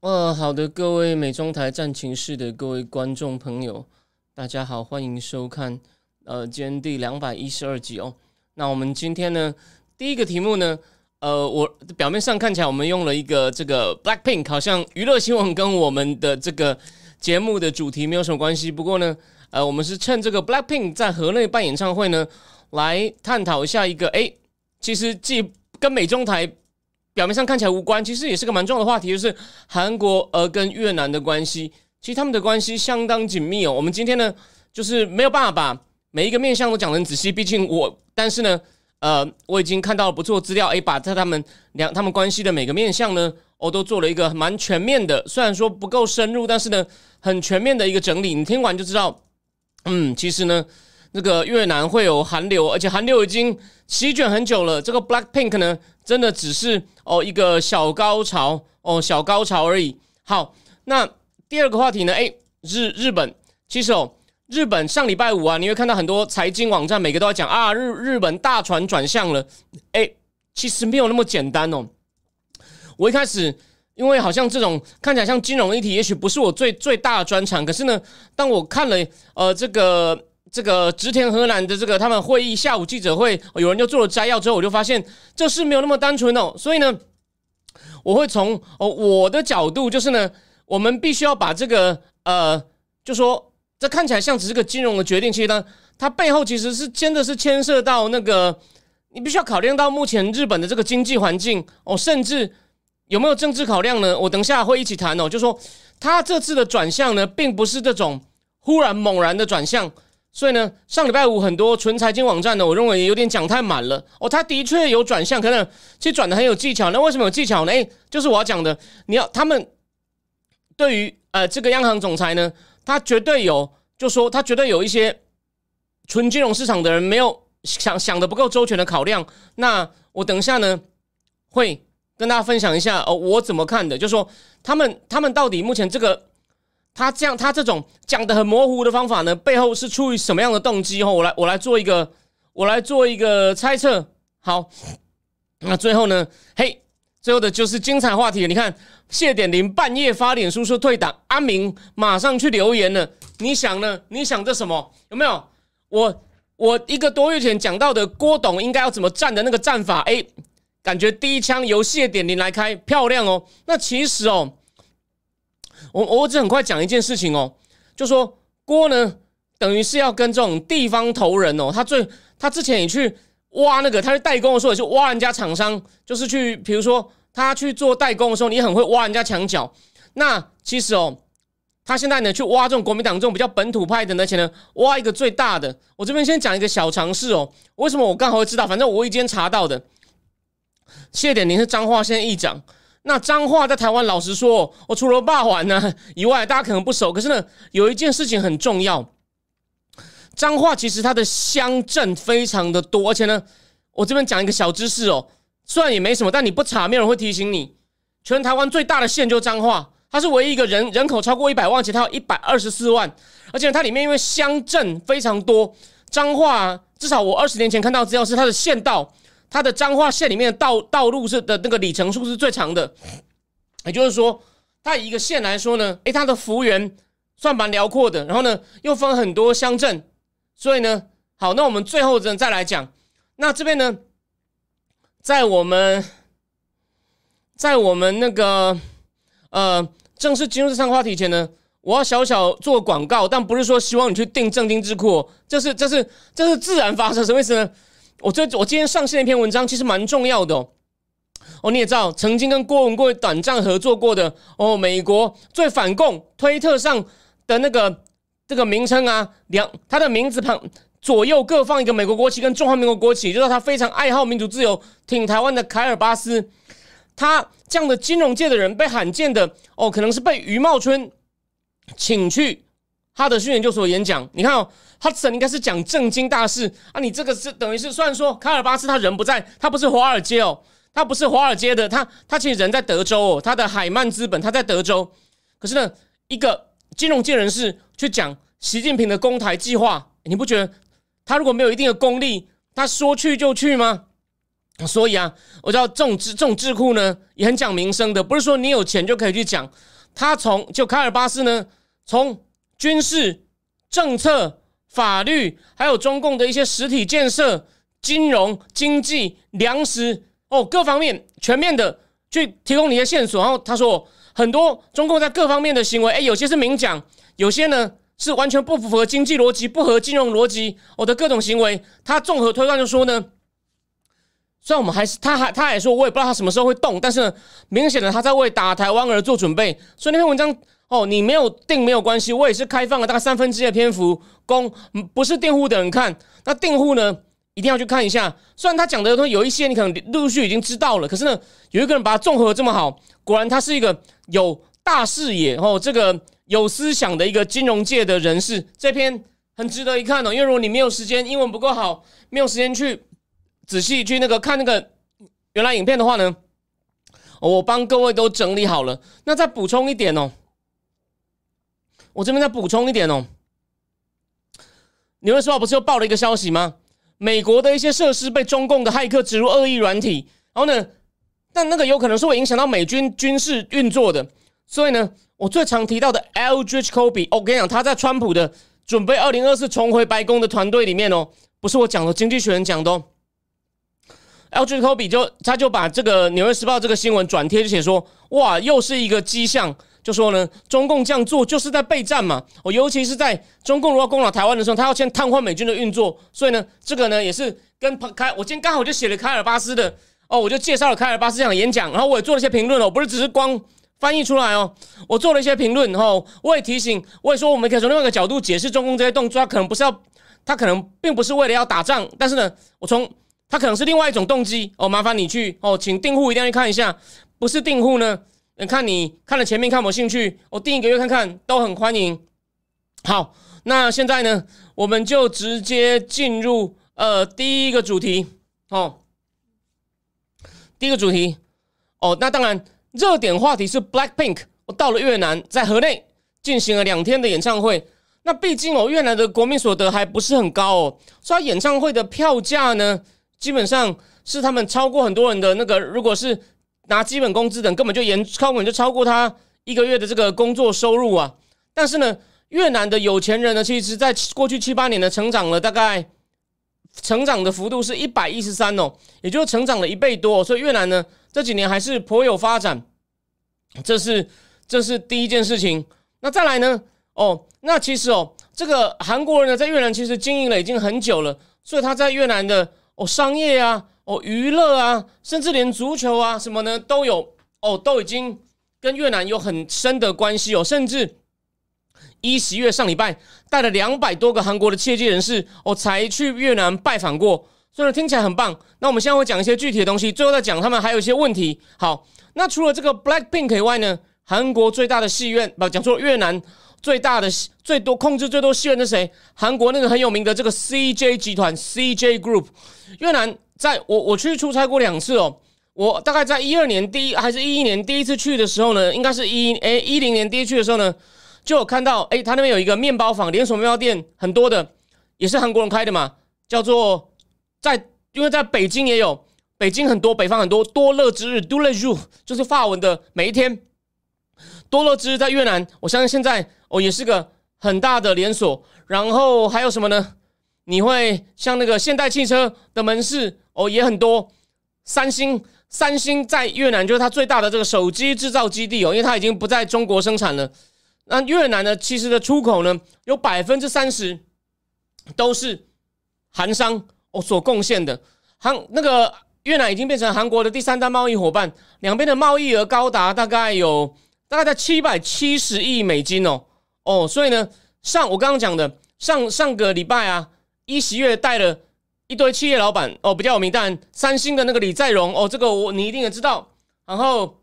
呃，好的，各位美中台战情室的各位观众朋友，大家好，欢迎收看呃今天第两百一十二集哦。那我们今天呢，第一个题目呢，呃，我表面上看起来我们用了一个这个 Black Pink，好像娱乐新闻跟我们的这个节目的主题没有什么关系。不过呢，呃，我们是趁这个 Black Pink 在河内办演唱会呢，来探讨一下一个，哎，其实既跟美中台。表面上看起来无关，其实也是个蛮重要的话题，就是韩国呃跟越南的关系，其实他们的关系相当紧密哦。我们今天呢，就是没有办法把每一个面向都讲得很仔细，毕竟我，但是呢，呃，我已经看到了不错资料，诶，把在他们两他们关系的每个面向呢，我都做了一个蛮全面的，虽然说不够深入，但是呢，很全面的一个整理。你听完就知道，嗯，其实呢。这个越南会有韩流，而且韩流已经席卷很久了。这个 Black Pink 呢，真的只是哦一个小高潮哦小高潮而已。好，那第二个话题呢？哎，日日本，其实哦，日本上礼拜五啊，你会看到很多财经网站每个都要讲啊，日日本大船转向了。哎，其实没有那么简单哦。我一开始因为好像这种看起来像金融议题，也许不是我最最大的专长，可是呢，当我看了呃这个。这个植田河南的这个他们会议下午记者会，有人就做了摘要之后，我就发现这事没有那么单纯哦。所以呢，我会从哦我的角度，就是呢，我们必须要把这个呃，就说这看起来像只是个金融的决定，其实呢，它背后其实是真的是牵涉到那个你必须要考量到目前日本的这个经济环境哦，甚至有没有政治考量呢？我等下会一起谈哦。就说他这次的转向呢，并不是这种忽然猛然的转向。所以呢，上礼拜五很多纯财经网站呢，我认为有点讲太满了哦。他的确有转向，可能其实转的很有技巧。那为什么有技巧呢？诶，就是我要讲的，你要他们对于呃这个央行总裁呢，他绝对有，就说他绝对有一些纯金融市场的人没有想想的不够周全的考量。那我等一下呢会跟大家分享一下哦，我怎么看的，就说他们他们到底目前这个。他这样，他这种讲的很模糊的方法呢，背后是出于什么样的动机？哦，我来，我来做一个，我来做一个猜测。好，那最后呢？嘿，最后的就是精彩话题。你看，谢点林半夜发脸书说退党，阿明马上去留言了。你想呢？你想这什么？有没有？我我一个多月前讲到的郭董应该要怎么站的那个战法？哎，感觉第一枪由谢点林来开，漂亮哦。那其实哦。我我只很快讲一件事情哦，就说郭呢，等于是要跟这种地方头人哦，他最他之前也去挖那个，他去代工的时候也去挖人家厂商，就是去比如说他去做代工的时候，你很会挖人家墙角。那其实哦，他现在呢去挖这种国民党这种比较本土派的，而且呢挖一个最大的。我这边先讲一个小常识哦，为什么我刚好会知道？反正我已经查到的，谢点您是彰化县议长。那彰化在台湾，老实说，我除了霸王呢以外，大家可能不熟。可是呢，有一件事情很重要，彰化其实它的乡镇非常的多，而且呢，我这边讲一个小知识哦，虽然也没什么，但你不查，没有人会提醒你。全台湾最大的县就彰化，它是唯一一个人人口超过一百万，且它有一百二十四万，而且它里面因为乡镇非常多，彰化至少我二十年前看到资料是它的县道。它的彰化县里面的道道路是的那个里程数是最长的，也就是说，它以一个县来说呢，诶，它的幅员算蛮辽阔的，然后呢又分很多乡镇，所以呢，好，那我们最后再再来讲，那这边呢，在我们，在我们那个呃正式进入这场话题前呢，我要小小做广告，但不是说希望你去订正经智库，这是这是这是自然发生，什么意思呢？我这我今天上线一篇文章，其实蛮重要的哦。哦，你也知道，曾经跟郭文贵短暂合作过的哦，美国最反共推特上的那个这个名称啊，两他的名字旁左右各放一个美国国旗跟中华民国国旗，就是他非常爱好民主自由、挺台湾的凯尔巴斯。他这样的金融界的人被罕见的哦，可能是被余茂春请去哈德逊研究所演讲。你看哦，哈德森应该是讲正经大事啊，你这个是等于是虽然说卡尔巴斯他人不在，他不是华尔街哦，他不是华尔街的，他他其实人在德州哦，他的海曼资本他在德州，可是呢，一个金融界人士去讲习近平的公台计划，你不觉得他如果没有一定的功力，他说去就去吗？所以啊，我知道这种智这种智库呢，也很讲民生的，不是说你有钱就可以去讲。他从就卡尔巴斯呢，从军事、政策、法律，还有中共的一些实体建设、金融、经济、粮食哦，各方面全面的去提供你的线索。然后他说，很多中共在各方面的行为，哎，有些是明讲，有些呢是完全不符合经济逻辑、不合金融逻辑，我的各种行为，他综合推断就说呢。虽然我们还是，他还他还说，我也不知道他什么时候会动，但是明显的他在为打台湾而做准备。所以那篇文章哦，你没有定没有关系，我也是开放了大概三分之一的篇幅供不是订户的人看。那订户呢，一定要去看一下。虽然他讲的东西有一些你可能陆续已经知道了，可是呢，有一个人把它综合这么好，果然他是一个有大视野哦，这个有思想的一个金融界的人士。这篇很值得一看哦，因为如果你没有时间，英文不够好，没有时间去。仔细去那个看那个原来影片的话呢，我帮各位都整理好了。那再补充一点哦，我这边再补充一点哦。纽约时报不是又报了一个消息吗？美国的一些设施被中共的骇客植入恶意软体，然后呢，但那个有可能是会影响到美军军事运作的。所以呢，我最常提到的 Eldridge Kobe，我跟你讲，他在川普的准备二零二四重回白宫的团队里面哦，不是我讲的，经济学人讲的。哦。L G Kobe 就他就把这个《纽约时报》这个新闻转贴就写说，哇，又是一个迹象，就说呢，中共这样做就是在备战嘛。哦，尤其是在中共如果攻打台湾的时候，他要先瘫痪美军的运作，所以呢，这个呢也是跟开，我今天刚好就写了凯尔巴斯的哦，我就介绍了凯尔巴斯这场演讲，然后我也做了一些评论哦，不是只是光翻译出来哦，我做了一些评论，然后我也提醒，我也说我们可以从另外一个角度解释中共这些动作，他可能不是要，他可能并不是为了要打仗，但是呢，我从。它可能是另外一种动机哦，麻烦你去哦，请订户一定要去看一下。不是订户呢，看你看了前面看有兴趣，我订一个月看看都很欢迎。好，那现在呢，我们就直接进入呃第一个主题哦。第一个主题哦，那当然热点话题是 Black Pink，我到了越南，在河内进行了两天的演唱会。那毕竟哦，越南的国民所得还不是很高哦，所以演唱会的票价呢？基本上是他们超过很多人的那个，如果是拿基本工资等，根本就严，根本就超过他一个月的这个工作收入啊。但是呢，越南的有钱人呢，其实在过去七八年呢，成长了大概成长的幅度是一百一十三哦，也就是成长了一倍多。所以越南呢这几年还是颇有发展，这是这是第一件事情。那再来呢？哦，那其实哦，这个韩国人呢在越南其实经营了已经很久了，所以他在越南的。哦，商业啊，哦，娱乐啊，甚至连足球啊，什么呢都有哦，都已经跟越南有很深的关系哦。甚至一十月上礼拜带了两百多个韩国的业界人士哦，才去越南拜访过，所以听起来很棒。那我们现在会讲一些具体的东西，最后再讲他们还有一些问题。好，那除了这个 Black Pink 以外呢，韩国最大的戏院不讲错，越南。最大的、最多控制最多戏院的谁？韩国那个很有名的这个 CJ 集团 CJ Group。越南在我我去出差过两次哦。我大概在一二年第一还是一一年第一次去的时候呢，应该是一诶一零年第一去的时候呢，就有看到诶，他那边有一个面包房连锁面包店，很多的也是韩国人开的嘛，叫做在因为在北京也有，北京很多，北方很多多乐之日 d o l e j o u 就是法文的每一天。多乐之在越南，我相信现在。哦，也是个很大的连锁，然后还有什么呢？你会像那个现代汽车的门市哦，也很多。三星，三星在越南就是它最大的这个手机制造基地哦，因为它已经不在中国生产了。那越南呢，其实的出口呢，有百分之三十都是韩商哦所贡献的。韩那个越南已经变成韩国的第三大贸易伙伴，两边的贸易额高达大概有大概在七百七十亿美金哦。哦，所以呢，上我刚刚讲的上上个礼拜啊，一十月带了一堆企业老板哦，比较有名，但三星的那个李在镕哦，这个我你一定也知道。然后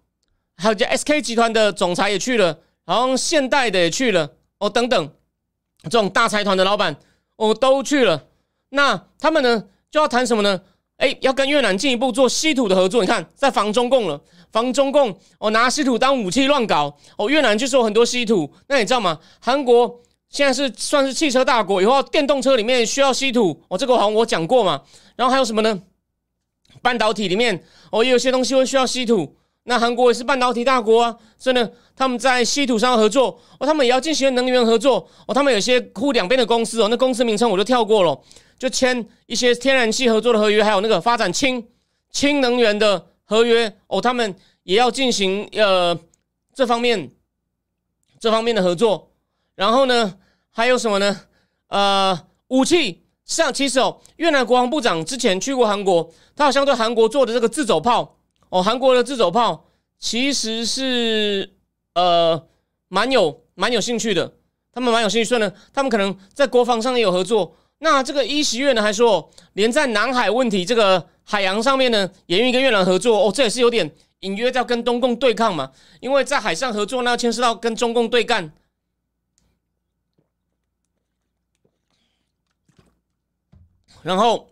还有叫 SK 集团的总裁也去了，好像现代的也去了哦，等等，这种大财团的老板哦都去了。那他们呢就要谈什么呢？哎，要跟越南进一步做稀土的合作。你看，在防中共了，防中共哦，拿稀土当武器乱搞哦。越南就是有很多稀土，那你知道吗？韩国现在是算是汽车大国，以后电动车里面需要稀土哦，这个好像我讲过嘛。然后还有什么呢？半导体里面哦，也有些东西会需要稀土。那韩国也是半导体大国啊，所以呢，他们在稀土上合作哦，他们也要进行能源合作哦。他们有些互两边的公司哦，那公司名称我就跳过了，就签一些天然气合作的合约，还有那个发展氢氢能源的合约哦，他们也要进行呃这方面这方面的合作。然后呢，还有什么呢？呃，武器上其实哦，越南国防部长之前去过韩国，他好像对韩国做的这个自走炮。哦，韩国的自走炮其实是呃蛮有蛮有兴趣的，他们蛮有兴趣，所以呢，他们可能在国防上也有合作。那这个一席院呢还说，连在南海问题这个海洋上面呢，也愿意跟越南合作。哦，这也是有点隐约在跟中共对抗嘛，因为在海上合作，那要牵涉到跟中共对干。然后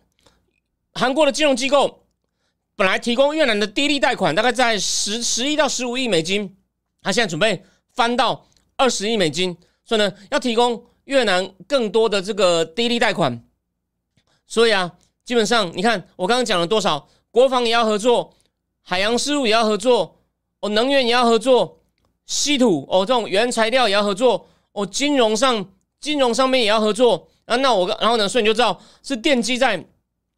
韩国的金融机构。本来提供越南的低利贷款大概在十十亿到十五亿美金，他现在准备翻到二十亿美金，所以呢要提供越南更多的这个低利贷款。所以啊，基本上你看我刚刚讲了多少，国防也要合作，海洋事务也要合作，哦，能源也要合作，稀土哦这种原材料也要合作，哦，金融上金融上面也要合作啊。那我然后呢，所以你就知道是奠基在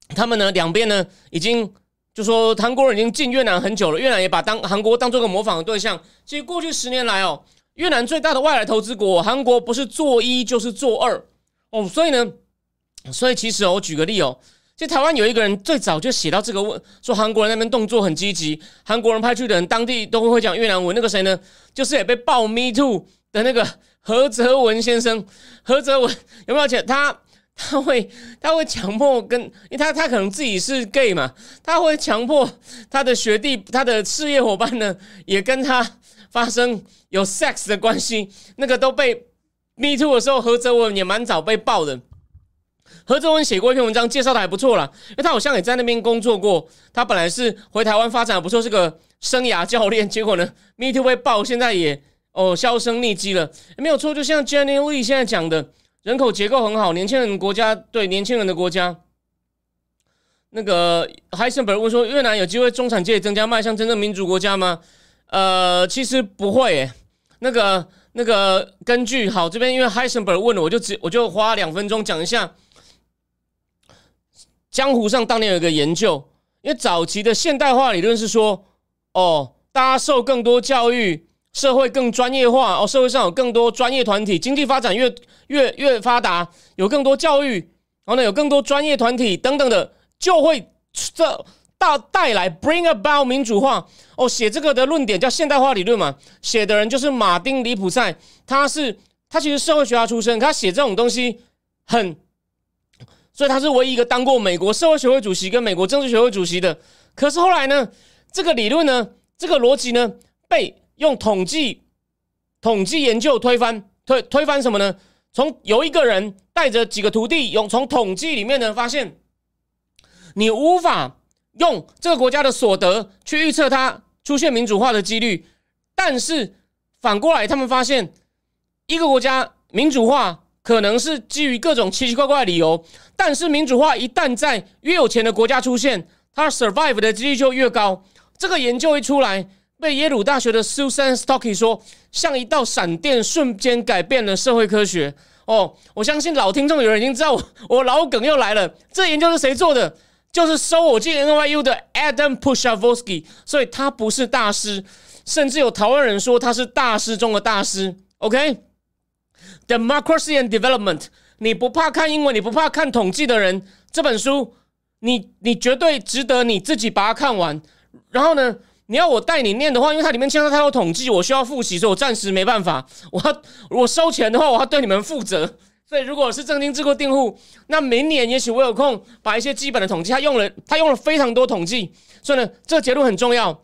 他们呢两边呢已经。就说韩国人已经进越南很久了，越南也把当韩国当做个模仿的对象。其实过去十年来哦，越南最大的外来投资国，韩国不是做一就是做二哦，所以呢，所以其实哦，我举个例哦，其实台湾有一个人最早就写到这个问，说韩国人那边动作很积极，韩国人派去的人当地都会会讲越南文。那个谁呢？就是也被爆 Me Too 的那个何泽文先生。何泽文有没有钱？他？他会，他会强迫跟，因为他他可能自己是 gay 嘛，他会强迫他的学弟、他的事业伙伴呢，也跟他发生有 sex 的关系。那个都被 me too 的时候，何泽文也蛮早被爆的。何泽文写过一篇文章，介绍的还不错啦，因为他好像也在那边工作过。他本来是回台湾发展不错，是个生涯教练，结果呢，me too 被爆，现在也哦销声匿迹了。没有错，就像 Jenny Lee 现在讲的。人口结构很好，年轻人国家对年轻人的国家。那个 Heisenberg 问说：“越南有机会中产阶级增加，迈向真正民主国家吗？”呃，其实不会。诶。那个那个，根据好这边，因为 Heisenberg 问了，我就只我就花两分钟讲一下。江湖上当年有一个研究，因为早期的现代化理论是说，哦，大家受更多教育。社会更专业化哦，社会上有更多专业团体，经济发展越越越发达，有更多教育，然后呢有更多专业团体等等的，就会这大带来 bring about 民主化哦。写这个的论点叫现代化理论嘛，写的人就是马丁·里普塞，他是他其实社会学家出身，他写这种东西很，所以他是唯一一个当过美国社会学会主席跟美国政治学会主席的。可是后来呢，这个理论呢，这个逻辑呢被。用统计、统计研究推翻推推翻什么呢？从有一个人带着几个徒弟，用从统计里面呢发现，你无法用这个国家的所得去预测它出现民主化的几率。但是反过来，他们发现一个国家民主化可能是基于各种奇奇怪怪的理由，但是民主化一旦在越有钱的国家出现，它 survive 的几率就越高。这个研究一出来。被耶鲁大学的 Susan Stocky 说，像一道闪电，瞬间改变了社会科学。哦，我相信老听众有人已经知道我我老梗又来了。这研究是谁做的？就是收我进 NYU 的 Adam Pushavosky。所以他不是大师，甚至有台湾人说他是大师中的大师。OK，Democracy and Development，你不怕看英文，你不怕看统计的人，这本书你你绝对值得你自己把它看完。然后呢？你要我带你念的话，因为它里面牵涉太多统计，我需要复习，所以我暂时没办法。我要我收钱的话，我要对你们负责。所以，如果是正经智库订户，那明年也许我有空把一些基本的统计，他用了他用了非常多统计，所以呢，这个结论很重要。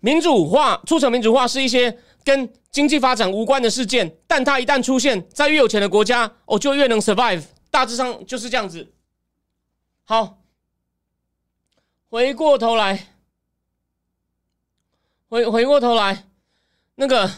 民主化促成民主化是一些跟经济发展无关的事件，但它一旦出现在越有钱的国家，哦，就越能 survive。大致上就是这样子。好，回过头来，回回过头来，那个，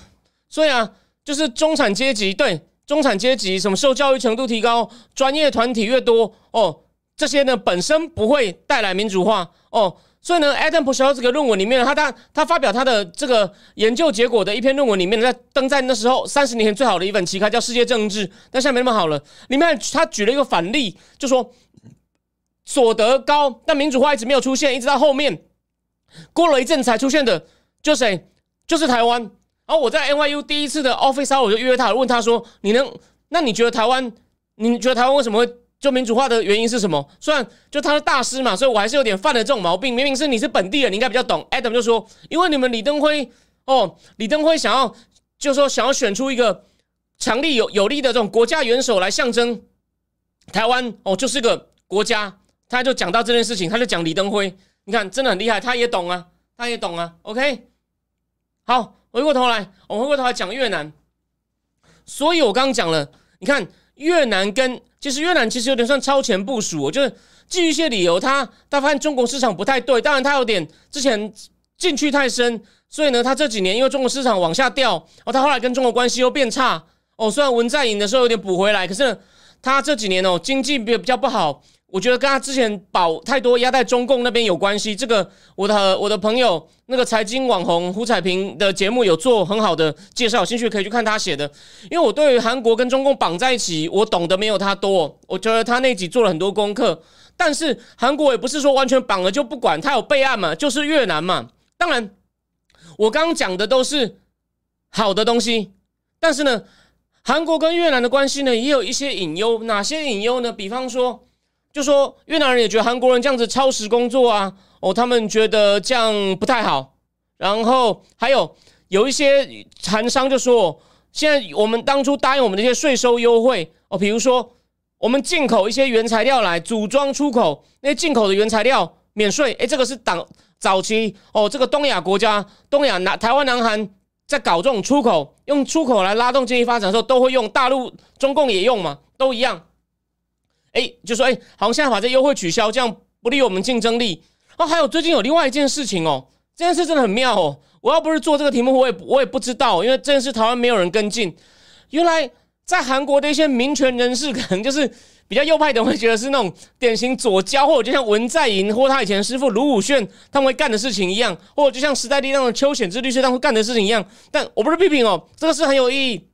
所以啊，就是中产阶级对中产阶级，什么受教育程度提高，专业团体越多哦，这些呢本身不会带来民主化哦。所以呢，Adam p u s h 这个论文里面，他他他发表他的这个研究结果的一篇论文里面，在登在那时候三十年前最好的一本期刊叫《世界政治》，但现在没那么好了。里面他举了一个反例，就说所得高但民主化一直没有出现，一直到后面过了一阵才出现的，就谁？就是台湾。然后我在 NYU 第一次的 Office Hour 我就约他，问他说：“你能？那你觉得台湾？你觉得台湾为什么会？”就民主化的原因是什么？虽然就他是大师嘛，所以我还是有点犯了这种毛病。明明是你是本地人，你应该比较懂。Adam 就说：“因为你们李登辉哦，李登辉想要就说想要选出一个强力有有力的这种国家元首来象征台湾哦，就是个国家。”他就讲到这件事情，他就讲李登辉，你看真的很厉害，他也懂啊，他也懂啊。OK，好，回过头来，我们回过头来讲越南。所以我刚刚讲了，你看越南跟。其实越南其实有点算超前部署，就是基于一些理由，他他发现中国市场不太对，当然他有点之前进去太深，所以呢，他这几年因为中国市场往下掉，哦，他后来跟中国关系又变差，哦，虽然文在寅的时候有点补回来，可是他这几年哦经济比比较不好。我觉得跟他之前保太多压在中共那边有关系。这个我的我的朋友那个财经网红胡彩平的节目有做很好的介绍，有兴趣可以去看他写的。因为我对于韩国跟中共绑在一起，我懂得没有他多。我觉得他那集做了很多功课，但是韩国也不是说完全绑了就不管，他有备案嘛，就是越南嘛。当然，我刚刚讲的都是好的东西，但是呢，韩国跟越南的关系呢也有一些隐忧。哪些隐忧呢？比方说。就说越南人也觉得韩国人这样子超时工作啊，哦，他们觉得这样不太好。然后还有有一些韩商就说，现在我们当初答应我们的一些税收优惠哦，比如说我们进口一些原材料来组装出口，那些进口的原材料免税。诶，这个是党早期哦，这个东亚国家，东亚南台湾、南韩在搞这种出口，用出口来拉动经济发展的时候，都会用大陆、中共也用嘛，都一样。哎，就说哎，好像现在把这优惠取消，这样不利我们竞争力。哦，还有最近有另外一件事情哦，这件事真的很妙哦。我要不是做这个题目，我也我也不知道，因为这件事台湾没有人跟进。原来在韩国的一些民权人士，可能就是比较右派的，会觉得是那种典型左交，或者就像文在寅或他以前师傅卢武铉他们会干的事情一样，或者就像时代力量的邱显志律师他们会干的事情一样。但我不是批评哦，这个是很有意义。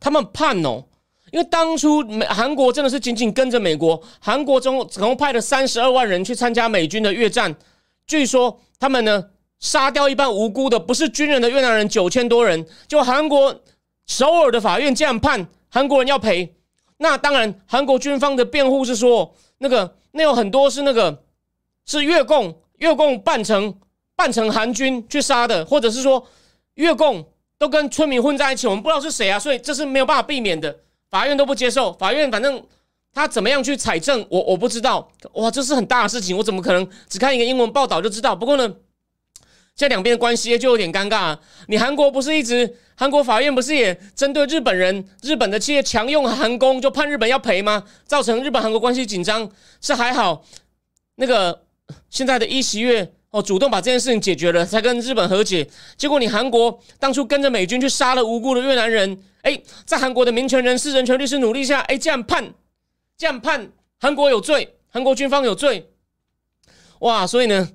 他们判哦。因为当初美韩国真的是紧紧跟着美国，韩国总总共派了三十二万人去参加美军的越战，据说他们呢杀掉一半无辜的不是军人的越南人九千多人，就韩国首尔的法院这样判韩国人要赔，那当然韩国军方的辩护是说那个那有很多是那个是越共越共扮成扮成韩军去杀的，或者是说越共都跟村民混在一起，我们不知道是谁啊，所以这是没有办法避免的。法院都不接受，法院反正他怎么样去采证，我我不知道。哇，这是很大的事情，我怎么可能只看一个英文报道就知道？不过呢，现在两边的关系就有点尴尬。你韩国不是一直韩国法院不是也针对日本人、日本的企业强用韩工，就判日本要赔吗？造成日本韩国关系紧张是还好，那个现在的一席月哦，主动把这件事情解决了，才跟日本和解。结果你韩国当初跟着美军去杀了无辜的越南人。哎，在韩国的民权人士、人权律师努力下，哎，这样判，这样判韩国有罪，韩国军方有罪，哇！所以呢，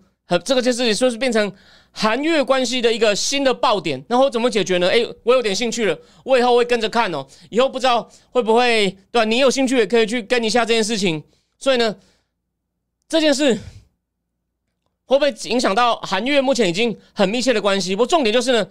这个就是说是变成韩越关系的一个新的爆点。然后怎么解决呢？哎，我有点兴趣了，我以后会跟着看哦。以后不知道会不会对吧？你有兴趣也可以去跟一下这件事情。所以呢，这件事会不会影响到韩越目前已经很密切的关系？不过重点就是呢。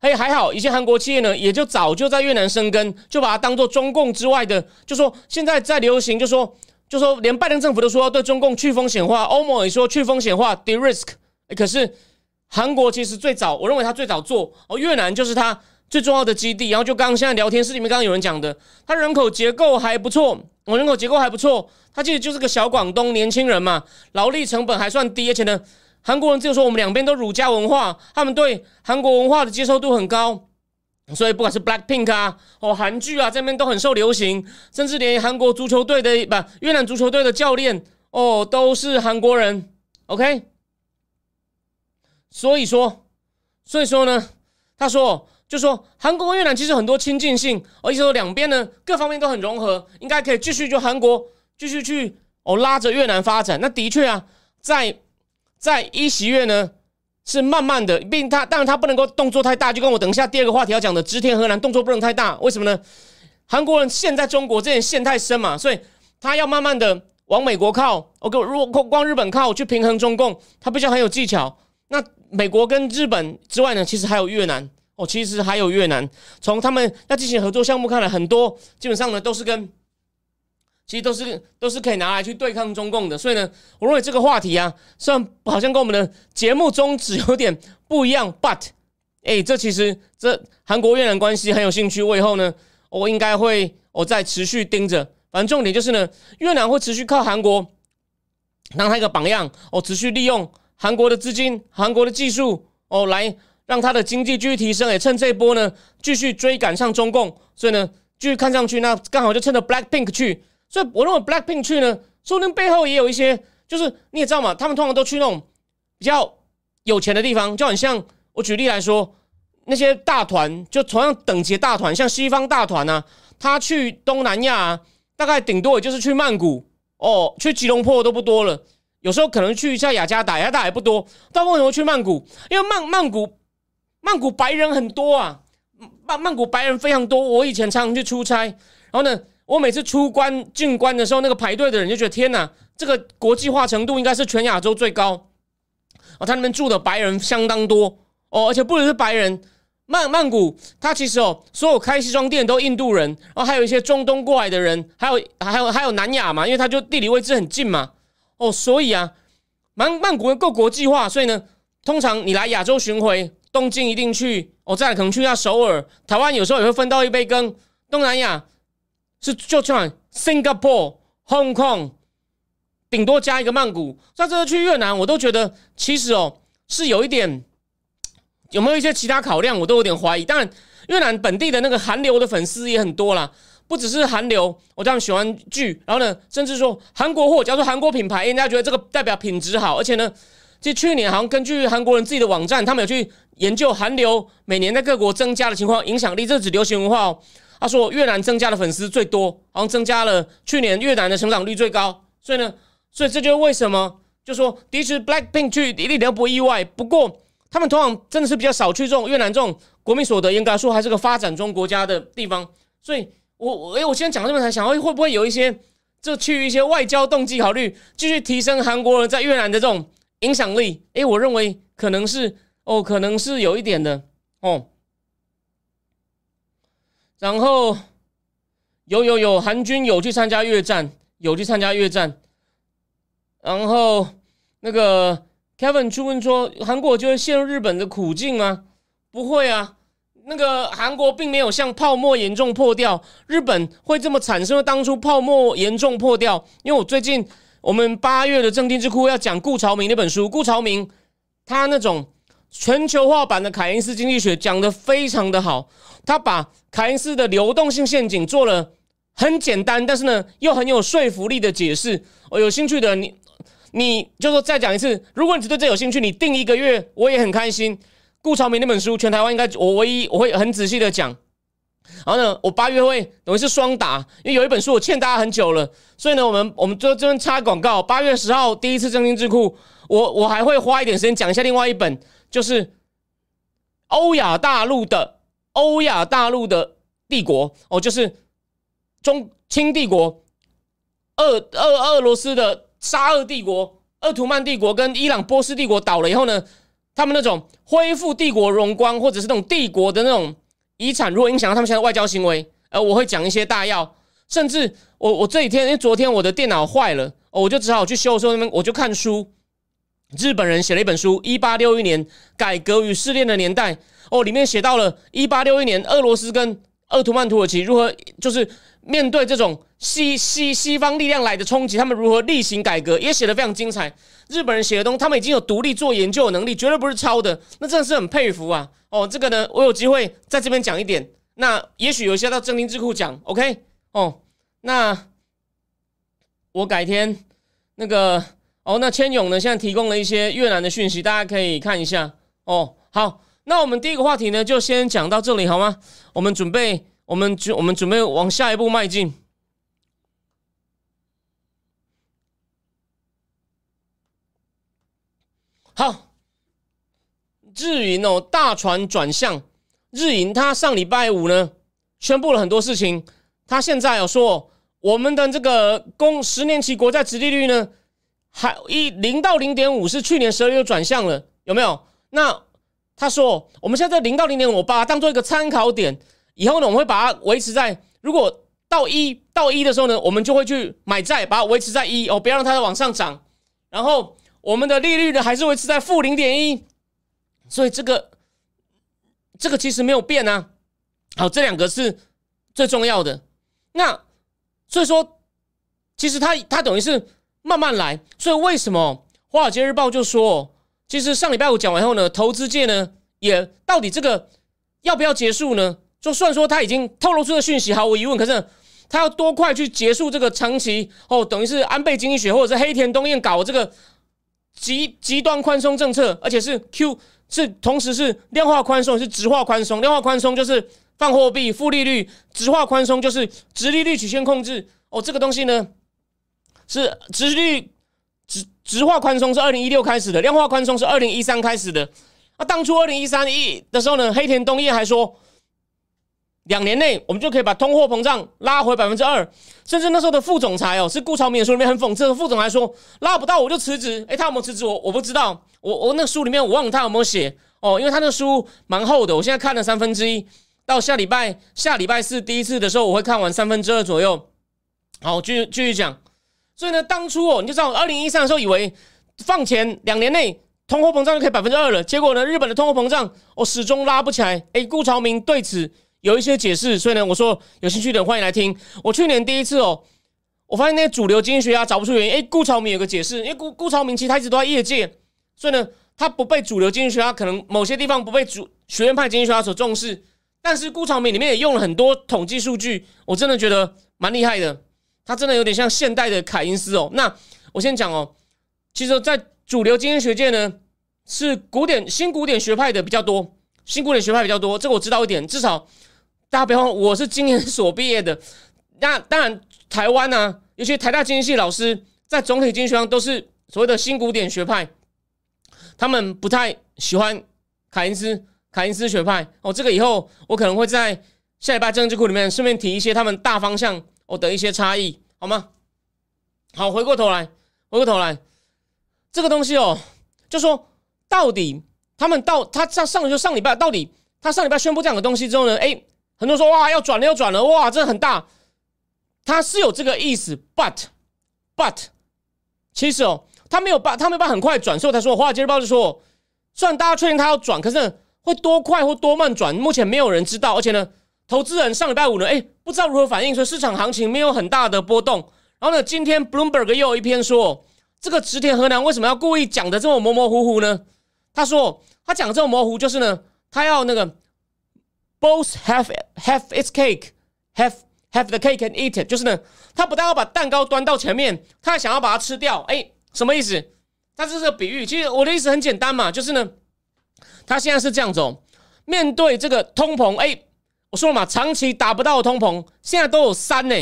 嘿，还好，一些韩国企业呢，也就早就在越南生根，就把它当做中共之外的，就说现在在流行，就说就说连拜登政府都说要对中共去风险化，欧盟也说去风险化，de-risk。可是韩国其实最早，我认为他最早做哦，越南就是他最重要的基地。然后就刚刚现在聊天室里面刚刚有人讲的，他人口结构还不错，我人口结构还不错，他其实就是个小广东年轻人嘛，劳力成本还算低，而且呢。韩国人就说我们两边都儒家文化，他们对韩国文化的接受度很高。所以不管是 Black Pink 啊，哦韩剧啊，这边都很受流行，甚至连韩国足球队的不越南足球队的教练哦都是韩国人。OK，所以说，所以说呢，他说就说韩国越南其实很多亲近性，而且说两边呢各方面都很融合，应该可以继续就韩国继续去哦拉着越南发展。那的确啊，在在一席月呢。是慢慢的，并他当然他不能够动作太大，就跟我等一下第二个话题要讲的知天河南动作不能太大，为什么呢？韩国人陷在中国这点陷太深嘛，所以他要慢慢的往美国靠。OK，如果光日本靠去平衡中共，他必须很有技巧。那美国跟日本之外呢，其实还有越南哦，其实还有越南。从他们要进行合作项目看来，很多基本上呢都是跟。其实都是都是可以拿来去对抗中共的，所以呢，我认为这个话题啊，虽然好像跟我们的节目宗旨有点不一样，but，哎，这其实这韩国越南关系很有兴趣，我以后呢，我应该会我再持续盯着。反正重点就是呢，越南会持续靠韩国当他一个榜样，哦，持续利用韩国的资金、韩国的技术，哦，来让他的经济继续提升，也趁这一波呢继续追赶上中共，所以呢，继续看上去，那刚好就趁着 Black Pink 去。所以我认为 Blackpink 去呢，说不定背后也有一些，就是你也知道嘛，他们通常都去那种比较有钱的地方，就很像我举例来说，那些大团就同样等级大团，像西方大团啊，他去东南亚啊大概顶多也就是去曼谷哦，去吉隆坡都不多了，有时候可能去一下雅加达，雅加达也不多，但为什么去曼谷？因为曼曼谷曼谷白人很多啊，曼曼谷白人非常多，我以前常常去出差，然后呢。我每次出关进关的时候，那个排队的人就觉得天哪，这个国际化程度应该是全亚洲最高哦。他那边住的白人相当多哦，而且不只是白人，曼曼谷他其实哦，所有开西装店都印度人，然后还有一些中东过来的人，还有还有还有南亚嘛，因为他就地理位置很近嘛哦，所以啊，曼曼谷够国际化，所以呢，通常你来亚洲巡回，东京一定去哦，再可能去一下首尔，台湾有时候也会分到一杯羹，东南亚。是就算 Singapore、Hong Kong，顶多加一个曼谷。在这个去越南，我都觉得其实哦是有一点，有没有一些其他考量，我都有点怀疑。当然，越南本地的那个韩流的粉丝也很多啦，不只是韩流，我这样喜欢剧，然后呢，甚至说韩国货，假如说韩国品牌，人家觉得这个代表品质好，而且呢，其实去年好像根据韩国人自己的网站，他们有去研究韩流每年在各国增加的情况，影响力，这指流行文化哦。他说越南增加的粉丝最多，好像增加了去年越南的成长率最高，所以呢，所以这就是为什么，就说的确 Blackpink 去一点都不意外。不过他们通常真的是比较少去这种越南这种国民所得应该说还是个发展中国家的地方，所以我我哎，我现在讲这么才想，会会不会有一些就去一些外交动机考虑，继续提升韩国人在越南的这种影响力？哎，我认为可能是哦，可能是有一点的哦。然后有有有韩军有去参加越战，有去参加越战。然后那个 Kevin 去问说，韩国就会陷入日本的苦境吗？不会啊，那个韩国并没有像泡沫严重破掉，日本会这么产生当初泡沫严重破掉。因为我最近我们八月的正定智库要讲顾朝明那本书，顾朝明他那种。全球化版的凯恩斯经济学讲的非常的好，他把凯恩斯的流动性陷阱做了很简单，但是呢又很有说服力的解释。我有兴趣的你，你就说再讲一次。如果你只对这有兴趣，你定一个月，我也很开心。顾朝明那本书，全台湾应该我唯一我会很仔细的讲。然后呢，我八月会等于是双打，因为有一本书我欠大家很久了，所以呢，我们我们就这边插广告。八月十号第一次正经智库，我我还会花一点时间讲一下另外一本。就是欧亚大陆的欧亚大陆的帝国哦，就是中清帝国、俄俄俄罗斯的沙俄帝国、鄂图曼帝国跟伊朗波斯帝国倒了以后呢，他们那种恢复帝国荣光或者是那种帝国的那种遗产，如果影响到他们现在外交行为，呃，我会讲一些大要，甚至我我这几天因为昨天我的电脑坏了，哦我就只好去修的时候，那边我就看书。日本人写了一本书《一八六一年改革与试炼的年代》哦，里面写到了一八六一年俄罗斯跟奥图曼土耳其如何就是面对这种西西西方力量来的冲击，他们如何例行改革，也写的非常精彩。日本人写的东西，他们已经有独立做研究的能力，绝对不是抄的，那真的是很佩服啊！哦，这个呢，我有机会在这边讲一点，那也许有些到正定智库讲，OK？哦，那我改天那个哦，那千勇呢，现在提供了一些越南的讯息，大家可以看一下哦。好。那我们第一个话题呢，就先讲到这里好吗？我们准备，我们准我们准备往下一步迈进。好，日银哦，大船转向。日银它上礼拜五呢，宣布了很多事情。它现在有说，我们的这个公十年期国债殖利率呢，还一零到零点五，是去年十二月转向了，有没有？那他说：“我们现在零到零点五八当做一个参考点，以后呢，我们会把它维持在如果到一到一的时候呢，我们就会去买债，把它维持在一哦，不要让它再往上涨。然后我们的利率呢，还是维持在负零点一，所以这个这个其实没有变啊。好，这两个是最重要的。那所以说，其实它它等于是慢慢来。所以为什么华尔街日报就说？”其实上礼拜五讲完后呢，投资界呢也到底这个要不要结束呢？就算说他已经透露出的讯息毫无疑问，可是他要多快去结束这个长期哦，等于是安倍经济学或者是黑田东彦搞这个极极端宽松政策，而且是 Q 是同时是量化宽松是直化宽松，量化宽松就是放货币负利率，直化宽松就是直利率曲线控制哦，这个东西呢是直率。直化宽松是二零一六开始的，量化宽松是二零一三开始的。那当初二零一三一的时候呢，黑田东彦还说，两年内我们就可以把通货膨胀拉回百分之二，甚至那时候的副总裁哦，是顾朝明书里面很讽刺的副总裁说，拉不到我就辞职。诶，他有没有辞职？我我不知道，我我那书里面我忘了他有没有写哦，因为他那书蛮厚的，我现在看了三分之一，到下礼拜下礼拜四第一次的时候，我会看完三分之二左右。好，继续继续讲。所以呢，当初哦，你就知道，二零一三的时候以为放钱两年内通货膨胀就可以百分之二了，结果呢，日本的通货膨胀哦始终拉不起来。哎，顾朝明对此有一些解释，所以呢，我说有兴趣的欢迎来听。我去年第一次哦，我发现那些主流经济学家找不出原因。哎，顾朝明有个解释，因为顾顾朝明其实他一直都在业界，所以呢，他不被主流经济学家可能某些地方不被主学院派经济学家所重视。但是顾朝明里面也用了很多统计数据，我真的觉得蛮厉害的。他真的有点像现代的凯因斯哦。那我先讲哦，其实，在主流经济学界呢，是古典新古典学派的比较多，新古典学派比较多。这个我知道一点，至少大家不要忘，我是今年所毕业的。那当然，台湾呢，尤其台大经济系老师，在总体经济学上都是所谓的新古典学派，他们不太喜欢凯因斯凯因斯学派哦。这个以后我可能会在下礼拜政治库里面顺便提一些他们大方向。我的一些差异，好吗？好，回过头来，回过头来，这个东西哦，就说到底，他们到他上上就上礼拜，到底他上礼拜宣布这样的东西之后呢？哎，很多人说哇，要转了，要转了，哇，这很大，他是有这个意思，but but，其实哦，他没有办，他没有办法很快转，所以他说，华尔街日报就说，虽然大家确定他要转，可是会多快或多慢转，目前没有人知道，而且呢。投资人上礼拜五呢，哎，不知道如何反应，所以市场行情没有很大的波动。然后呢，今天 Bloomberg 又有一篇说，这个植田河南为什么要故意讲的这么模模糊糊呢？他说他讲这么模糊，就是呢，他要那个 both have have its cake have have the cake and eat it，就是呢，他不但要把蛋糕端到前面，他还想要把它吃掉。哎，什么意思？他这是个比喻。其实我的意思很简单嘛，就是呢，他现在是这样子哦，面对这个通膨，哎。我说了嘛，长期达不到通膨，现在都有三呢。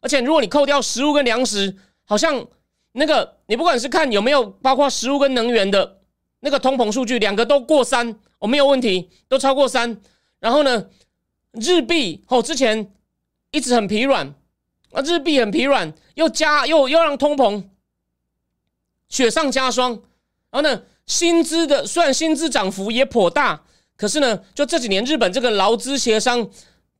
而且如果你扣掉食物跟粮食，好像那个你不管是看有没有包括食物跟能源的那个通膨数据，两个都过三，我没有问题，都超过三。然后呢，日币哦之前一直很疲软啊，日币很疲软，又加又又让通膨雪上加霜。然后呢，薪资的虽然薪资涨幅也颇大。可是呢，就这几年日本这个劳资协商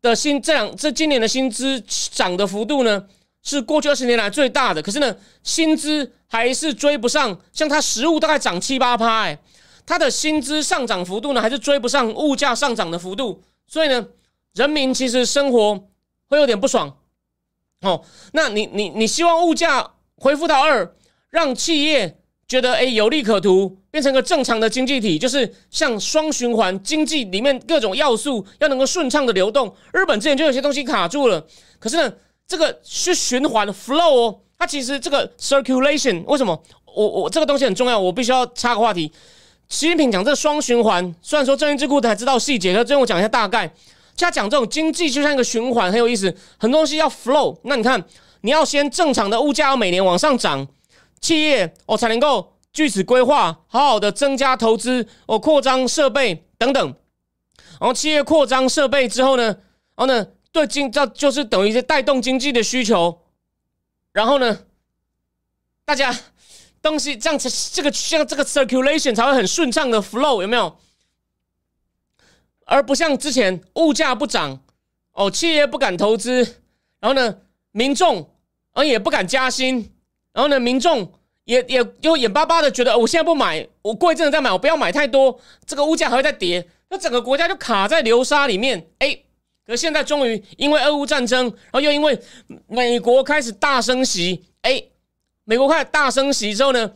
的薪这两这今年的薪资涨的幅度呢，是过去二十年来最大的。可是呢，薪资还是追不上，像它实物大概涨七八趴，哎，它的薪资上涨幅度呢，还是追不上物价上涨的幅度。所以呢，人民其实生活会有点不爽。哦，那你你你希望物价恢复到二，让企业觉得哎有利可图，变成个正常的经济体，就是像双循环经济里面各种要素要能够顺畅的流动。日本之前就有些东西卡住了，可是呢，这个是循环 flow 哦，它其实这个 circulation 为什么？我我这个东西很重要，我必须要插个话题。习近平讲这个双循环，虽然说郑义智库才知道细节，可最后我讲一下大概。他讲这种经济就像一个循环，很有意思，很多东西要 flow。那你看，你要先正常的物价要每年往上涨，企业哦才能够据此规划，好好的增加投资哦，扩张设备等等。然后企业扩张设备之后呢，然后呢对经这就是等于是带动经济的需求。然后呢，大家东西这样子，这个像这个 circulation 才会很顺畅的 flow，有没有？而不像之前物价不涨，哦，企业不敢投资，然后呢，民众而也不敢加薪，然后呢，民众也也又眼巴巴的觉得，我现在不买，我过一阵子再买，我不要买太多，这个物价还会再跌，那整个国家就卡在流沙里面。哎，可现在终于因为俄乌战争，然后又因为美国开始大升息，哎，美国开始大升息之后呢，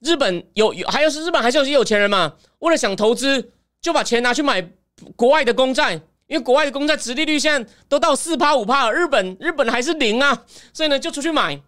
日本有有还有是日本还是有些有钱人嘛，为了想投资，就把钱拿去买。国外的公债，因为国外的公债殖利率现在都到四趴五趴，日本日本还是零啊，所以呢就出去买，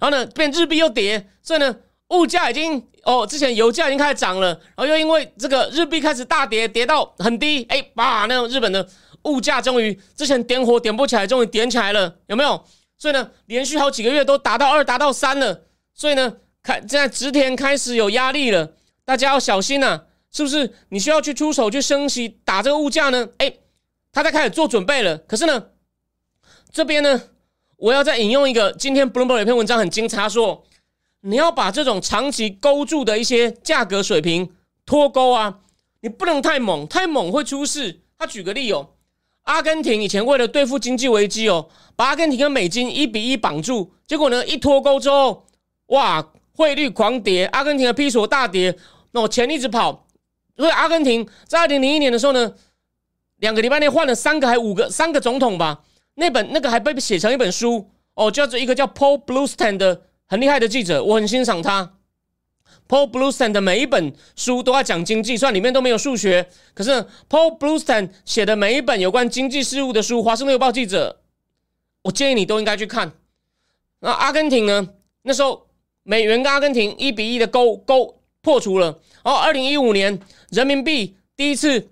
然后呢变日币又跌，所以呢物价已经哦之前油价已经开始涨了，然后又因为这个日币开始大跌，跌到很低，哎，把那种日本的物价终于之前点火点不起来，终于点起来了，有没有？所以呢连续好几个月都达到二达到三了，所以呢开现在植田开始有压力了，大家要小心呐。是不是你需要去出手去升息打这个物价呢？哎，他在开始做准备了。可是呢，这边呢，我要再引用一个今天 Bloomberg 有篇文章很精彩，说你要把这种长期勾住的一些价格水平脱钩啊，你不能太猛，太猛会出事。他举个例哦，阿根廷以前为了对付经济危机哦，把阿根廷跟美金一比一绑住，结果呢一脱钩之后，哇，汇率狂跌，阿根廷的 P 索大跌，那我钱一直跑。所以阿根廷在二零零一年的时候呢，两个礼拜内换了三个还五个三个总统吧。那本那个还被写成一本书哦，叫做一个叫 Paul Bluestein 的很厉害的记者，我很欣赏他。Paul Bluestein 的每一本书都在讲经济，虽然里面都没有数学，可是 Paul Bluestein 写的每一本有关经济事务的书，《华盛顿邮报》记者，我建议你都应该去看。那阿根廷呢？那时候美元跟阿根廷一比一的勾勾破除了。哦，二零一五年。人民币第一次，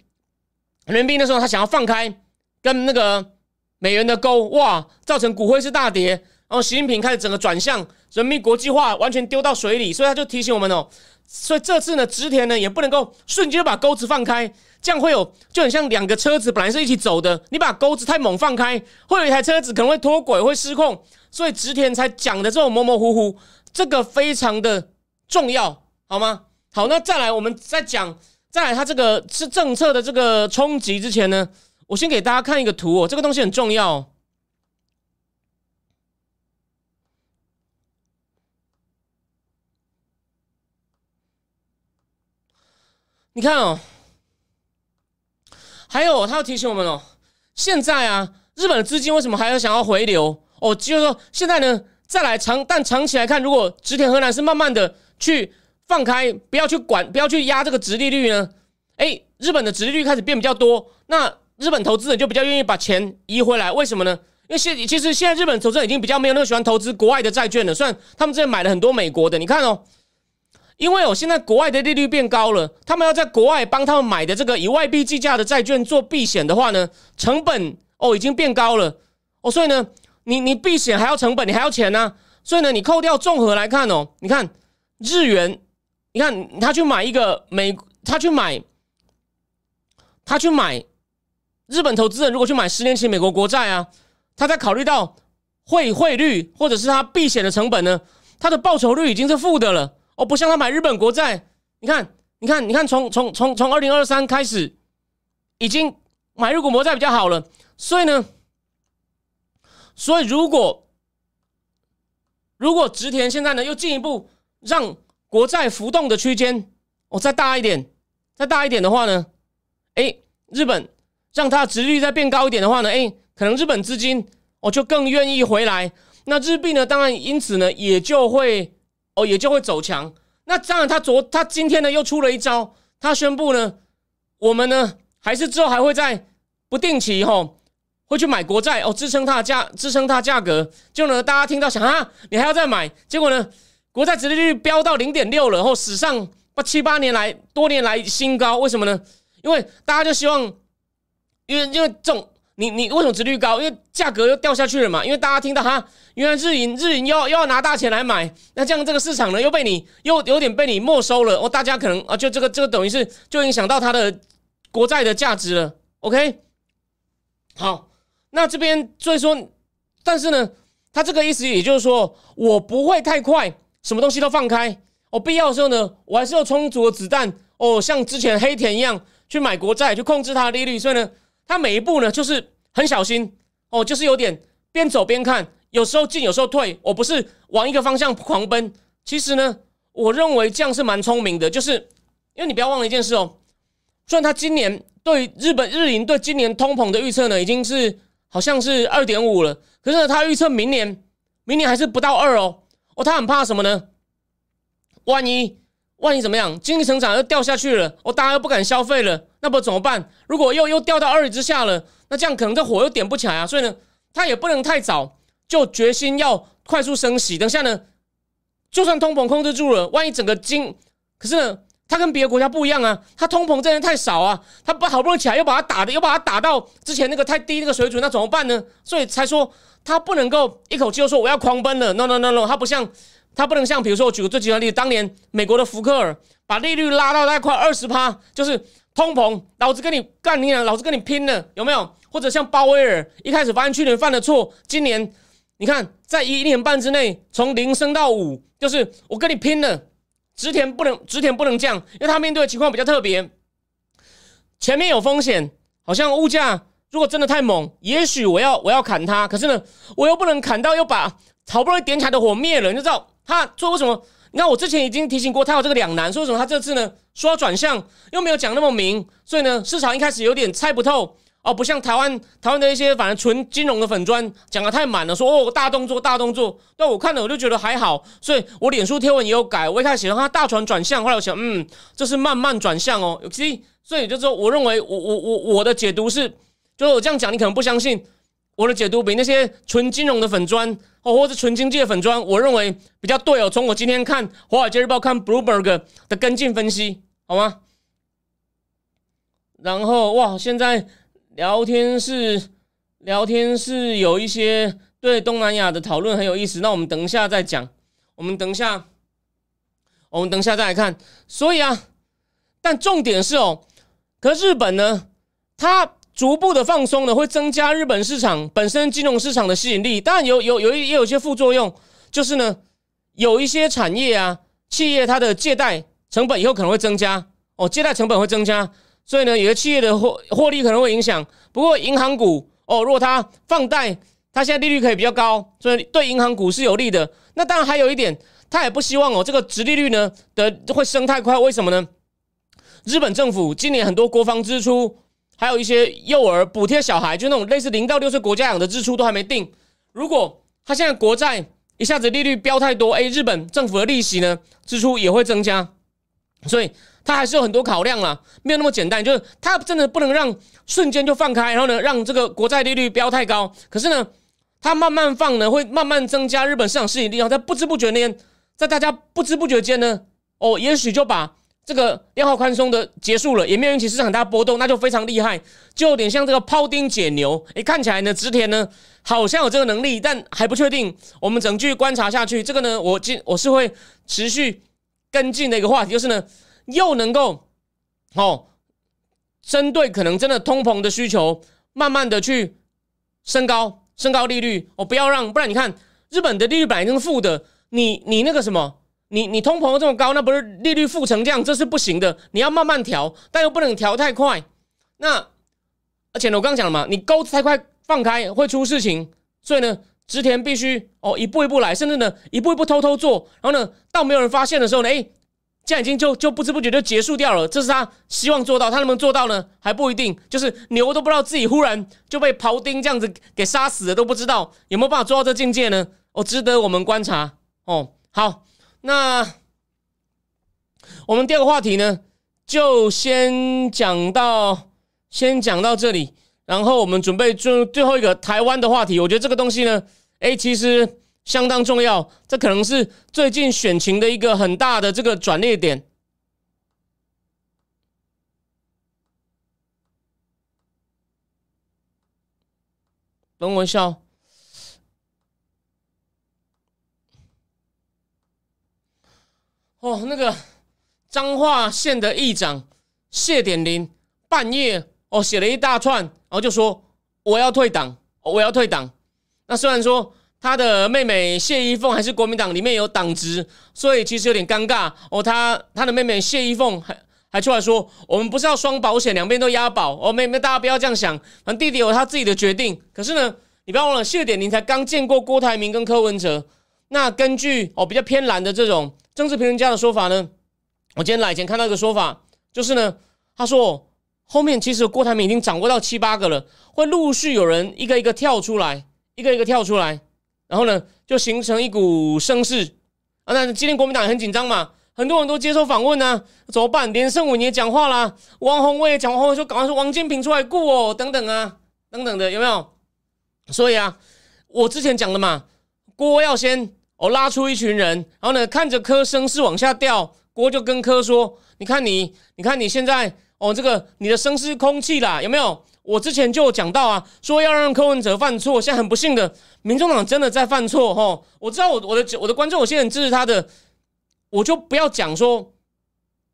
人民币那时候他想要放开跟那个美元的钩，哇，造成股汇是大跌，然后习近平开始整个转向人民币国际化，完全丢到水里，所以他就提醒我们哦，所以这次呢，植田呢也不能够瞬间就把钩子放开，这样会有就很像两个车子本来是一起走的，你把钩子太猛放开，会有一台车子可能会脱轨会失控，所以植田才讲的这种模模糊糊，这个非常的重要，好吗？好，那再来我们再讲。在它这个是政策的这个冲击之前呢，我先给大家看一个图哦，这个东西很重要。你看哦，还有他要提醒我们哦，现在啊，日本的资金为什么还要想要回流？哦，就是说现在呢，再来长，但长期来看，如果植田河南是慢慢的去。放开，不要去管，不要去压这个殖利率呢？哎，日本的殖利率开始变比较多，那日本投资人就比较愿意把钱移回来，为什么呢？因为现其实现在日本投资人已经比较没有那么喜欢投资国外的债券了，虽然他们之前买了很多美国的，你看哦，因为哦现在国外的利率变高了，他们要在国外帮他们买的这个以外币计价的债券做避险的话呢，成本哦已经变高了哦，所以呢，你你避险还要成本，你还要钱呢，所以呢，你扣掉综合来看哦，你看日元。你看，他去买一个美，他去买，他去买日本投资人如果去买十年期美国国债啊，他在考虑到汇汇率或者是他避险的成本呢，他的报酬率已经是负的了。哦，不像他买日本国债，你看，你看，你看，从从从从二零二三开始，已经买日股国债比较好了。所以呢，所以如果如果植田现在呢又进一步让。国债浮动的区间，哦，再大一点，再大一点的话呢，哎，日本让它的殖利率再变高一点的话呢，哎，可能日本资金哦就更愿意回来，那日币呢，当然因此呢也就会哦也就会走强。那当然，他昨他今天呢又出了一招，他宣布呢，我们呢还是之后还会在不定期吼会去买国债哦，支撑它的价，支撑它价格。就呢，大家听到想啊，你还要再买，结果呢，国债殖利率飙到零点六了，后史上八七八年来多年来新高，为什么呢？因为大家就希望，因为因为这种。你你为什么值率高？因为价格又掉下去了嘛。因为大家听到哈，原来日银日银要又要拿大钱来买，那这样这个市场呢又被你又有点被你没收了。哦，大家可能啊，就这个这个等于是就影响到它的国债的价值了。OK，好，那这边所以说，但是呢，他这个意思也就是说我不会太快，什么东西都放开。哦，必要的时候呢，我还是有充足的子弹。哦，像之前黑田一样去买国债，去控制它的利率。所以呢。他每一步呢，就是很小心哦，就是有点边走边看，有时候进，有时候退。我不是往一个方向狂奔。其实呢，我认为这样是蛮聪明的，就是因为你不要忘了一件事哦。虽然他今年对日本日银对今年通膨的预测呢，已经是好像是二点五了，可是，他预测明年明年还是不到二哦。哦，他很怕什么呢？万一。万一怎么样，经济成长又掉下去了，我大家又不敢消费了，那不怎么办？如果又又掉到二之下了，那这样可能这火又点不起来啊！所以呢，他也不能太早就决心要快速升息。等下呢，就算通膨控制住了，万一整个经，可是呢，他跟别的国家不一样啊，他通膨真的太少啊，他不好不容易起来，又把它打的，又把它打到之前那个太低那个水准，那怎么办呢？所以才说他不能够一口气就说我要狂奔了。No No No No，他不像。它不能像，比如说我举个最极端例子，当年美国的福克尔把利率拉到大概快二十趴，就是通膨，老子跟你干你啊，老子跟你拼了，有没有？或者像鲍威尔一开始发现去年犯的错，今年你看在一年半之内从零升到五，就是我跟你拼了，植田不能植田不能降，因为他面对的情况比较特别，前面有风险，好像物价如果真的太猛，也许我要我要砍它，可是呢，我又不能砍到又把好不容易点起来的火灭了，你就知道。他做：“为什么？你看我之前已经提醒过他有这个两难，说为什么他这次呢说要转向，又没有讲那么明，所以呢市场一开始有点猜不透哦，不像台湾台湾的一些反正纯金融的粉砖讲的太满了，说哦大动作大动作，但我看了我就觉得还好，所以我脸书贴文也有改，我一开始写他大船转向，后来我想嗯这是慢慢转向哦，所以所以就是说我认为我我我我的解读是，就是我这样讲你可能不相信。”我的解读比那些纯金融的粉砖哦，或者纯经济的粉砖，我认为比较对哦。从我今天看《华尔街日报》、看 Bloomberg 的跟进分析，好吗？然后哇，现在聊天室聊天室有一些对东南亚的讨论很有意思，那我们等一下再讲。我们等一下，我们等一下再来看。所以啊，但重点是哦，可日本呢，它。逐步的放松呢，会增加日本市场本身金融市场的吸引力。当然有有有一也有一些副作用，就是呢，有一些产业啊企业它的借贷成本以后可能会增加哦，借贷成本会增加，所以呢，有些企业的获获利可能会影响。不过银行股哦，如果它放贷，它现在利率可以比较高，所以对银行股是有利的。那当然还有一点，它也不希望哦这个殖利率呢的会升太快。为什么呢？日本政府今年很多国防支出。还有一些幼儿补贴小孩，就那种类似零到六岁国家养的支出都还没定。如果他现在国债一下子利率飙太多，哎，日本政府的利息呢支出也会增加，所以他还是有很多考量啦，没有那么简单。就是他真的不能让瞬间就放开，然后呢让这个国债利率飙太高。可是呢，他慢慢放呢，会慢慢增加日本市场吸引力，然后在不知不觉间，在大家不知不觉间呢，哦，也许就把。这个量化宽松的结束了，也没有引起市场很大波动，那就非常厉害，就有点像这个庖丁解牛。诶，看起来呢，植田呢好像有这个能力，但还不确定。我们整继续观察下去。这个呢，我今我是会持续跟进的一个话题，就是呢，又能够哦，针对可能真的通膨的需求，慢慢的去升高升高利率。哦，不要让，不然你看日本的利率本来就是负的，你你那个什么。你你通膨这么高，那不是利率负成这样，这是不行的。你要慢慢调，但又不能调太快。那而且呢，我刚讲了嘛，你钩子太快放开会出事情，所以呢，植田必须哦一步一步来，甚至呢一步一步偷偷做，然后呢，到没有人发现的时候呢，哎，这样已经就就不知不觉就结束掉了。这是他希望做到，他能不能做到呢？还不一定。就是牛都不知道自己忽然就被庖丁这样子给杀死了，都不知道有没有办法做到这境界呢？哦，值得我们观察。哦，好，那我们第二个话题呢，就先讲到先讲到这里，然后我们准备最最后一个台湾的话题。我觉得这个东西呢，哎，其实。相当重要，这可能是最近选情的一个很大的这个转捩点。等我笑。哦，哦那个彰化县的议长谢点林半夜哦写了一大串，然后就说我要退党，我要退党。那虽然说。他的妹妹谢依凤还是国民党里面有党职，所以其实有点尴尬哦。他他的妹妹谢依凤还还出来说，我们不是要双保险，两边都押宝哦。妹妹，大家不要这样想，反正弟弟有他自己的决定。可是呢，你不要忘了，谢点林才刚见过郭台铭跟柯文哲。那根据哦比较偏蓝的这种政治评论家的说法呢，我今天来前看到一个说法，就是呢，他说后面其实郭台铭已经掌握到七八个了，会陆续有人一个一个跳出来，一个一个跳出来。然后呢，就形成一股声势啊！那今天国民党也很紧张嘛，很多人都接受访问呢，怎么办？连胜文也讲话啦，王宏威也讲话，说赶快说王建平出来顾哦，等等啊，等等的，有没有？所以啊，我之前讲的嘛，郭要先哦拉出一群人，然后呢，看着柯声势往下掉，郭就跟柯说：“你看你，你看你现在哦，这个你的声势空气啦，有没有？”我之前就讲到啊，说要让柯文哲犯错，现在很不幸的，民众党真的在犯错哈。我知道我我的我的观众，我现在很支持他的，我就不要讲说，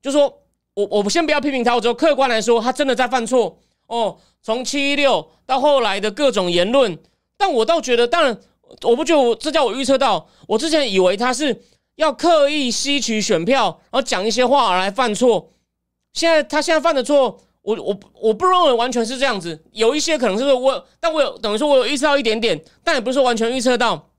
就说我我先不要批评他，我就客观来说，他真的在犯错哦。从七一六到后来的各种言论，但我倒觉得，当然我不觉得我这叫我预测到，我之前以为他是要刻意吸取选票，然后讲一些话来犯错，现在他现在犯的错。我我我不认为完全是这样子，有一些可能是我，但我有等于说我有预测到一点点，但也不是说完全预测到。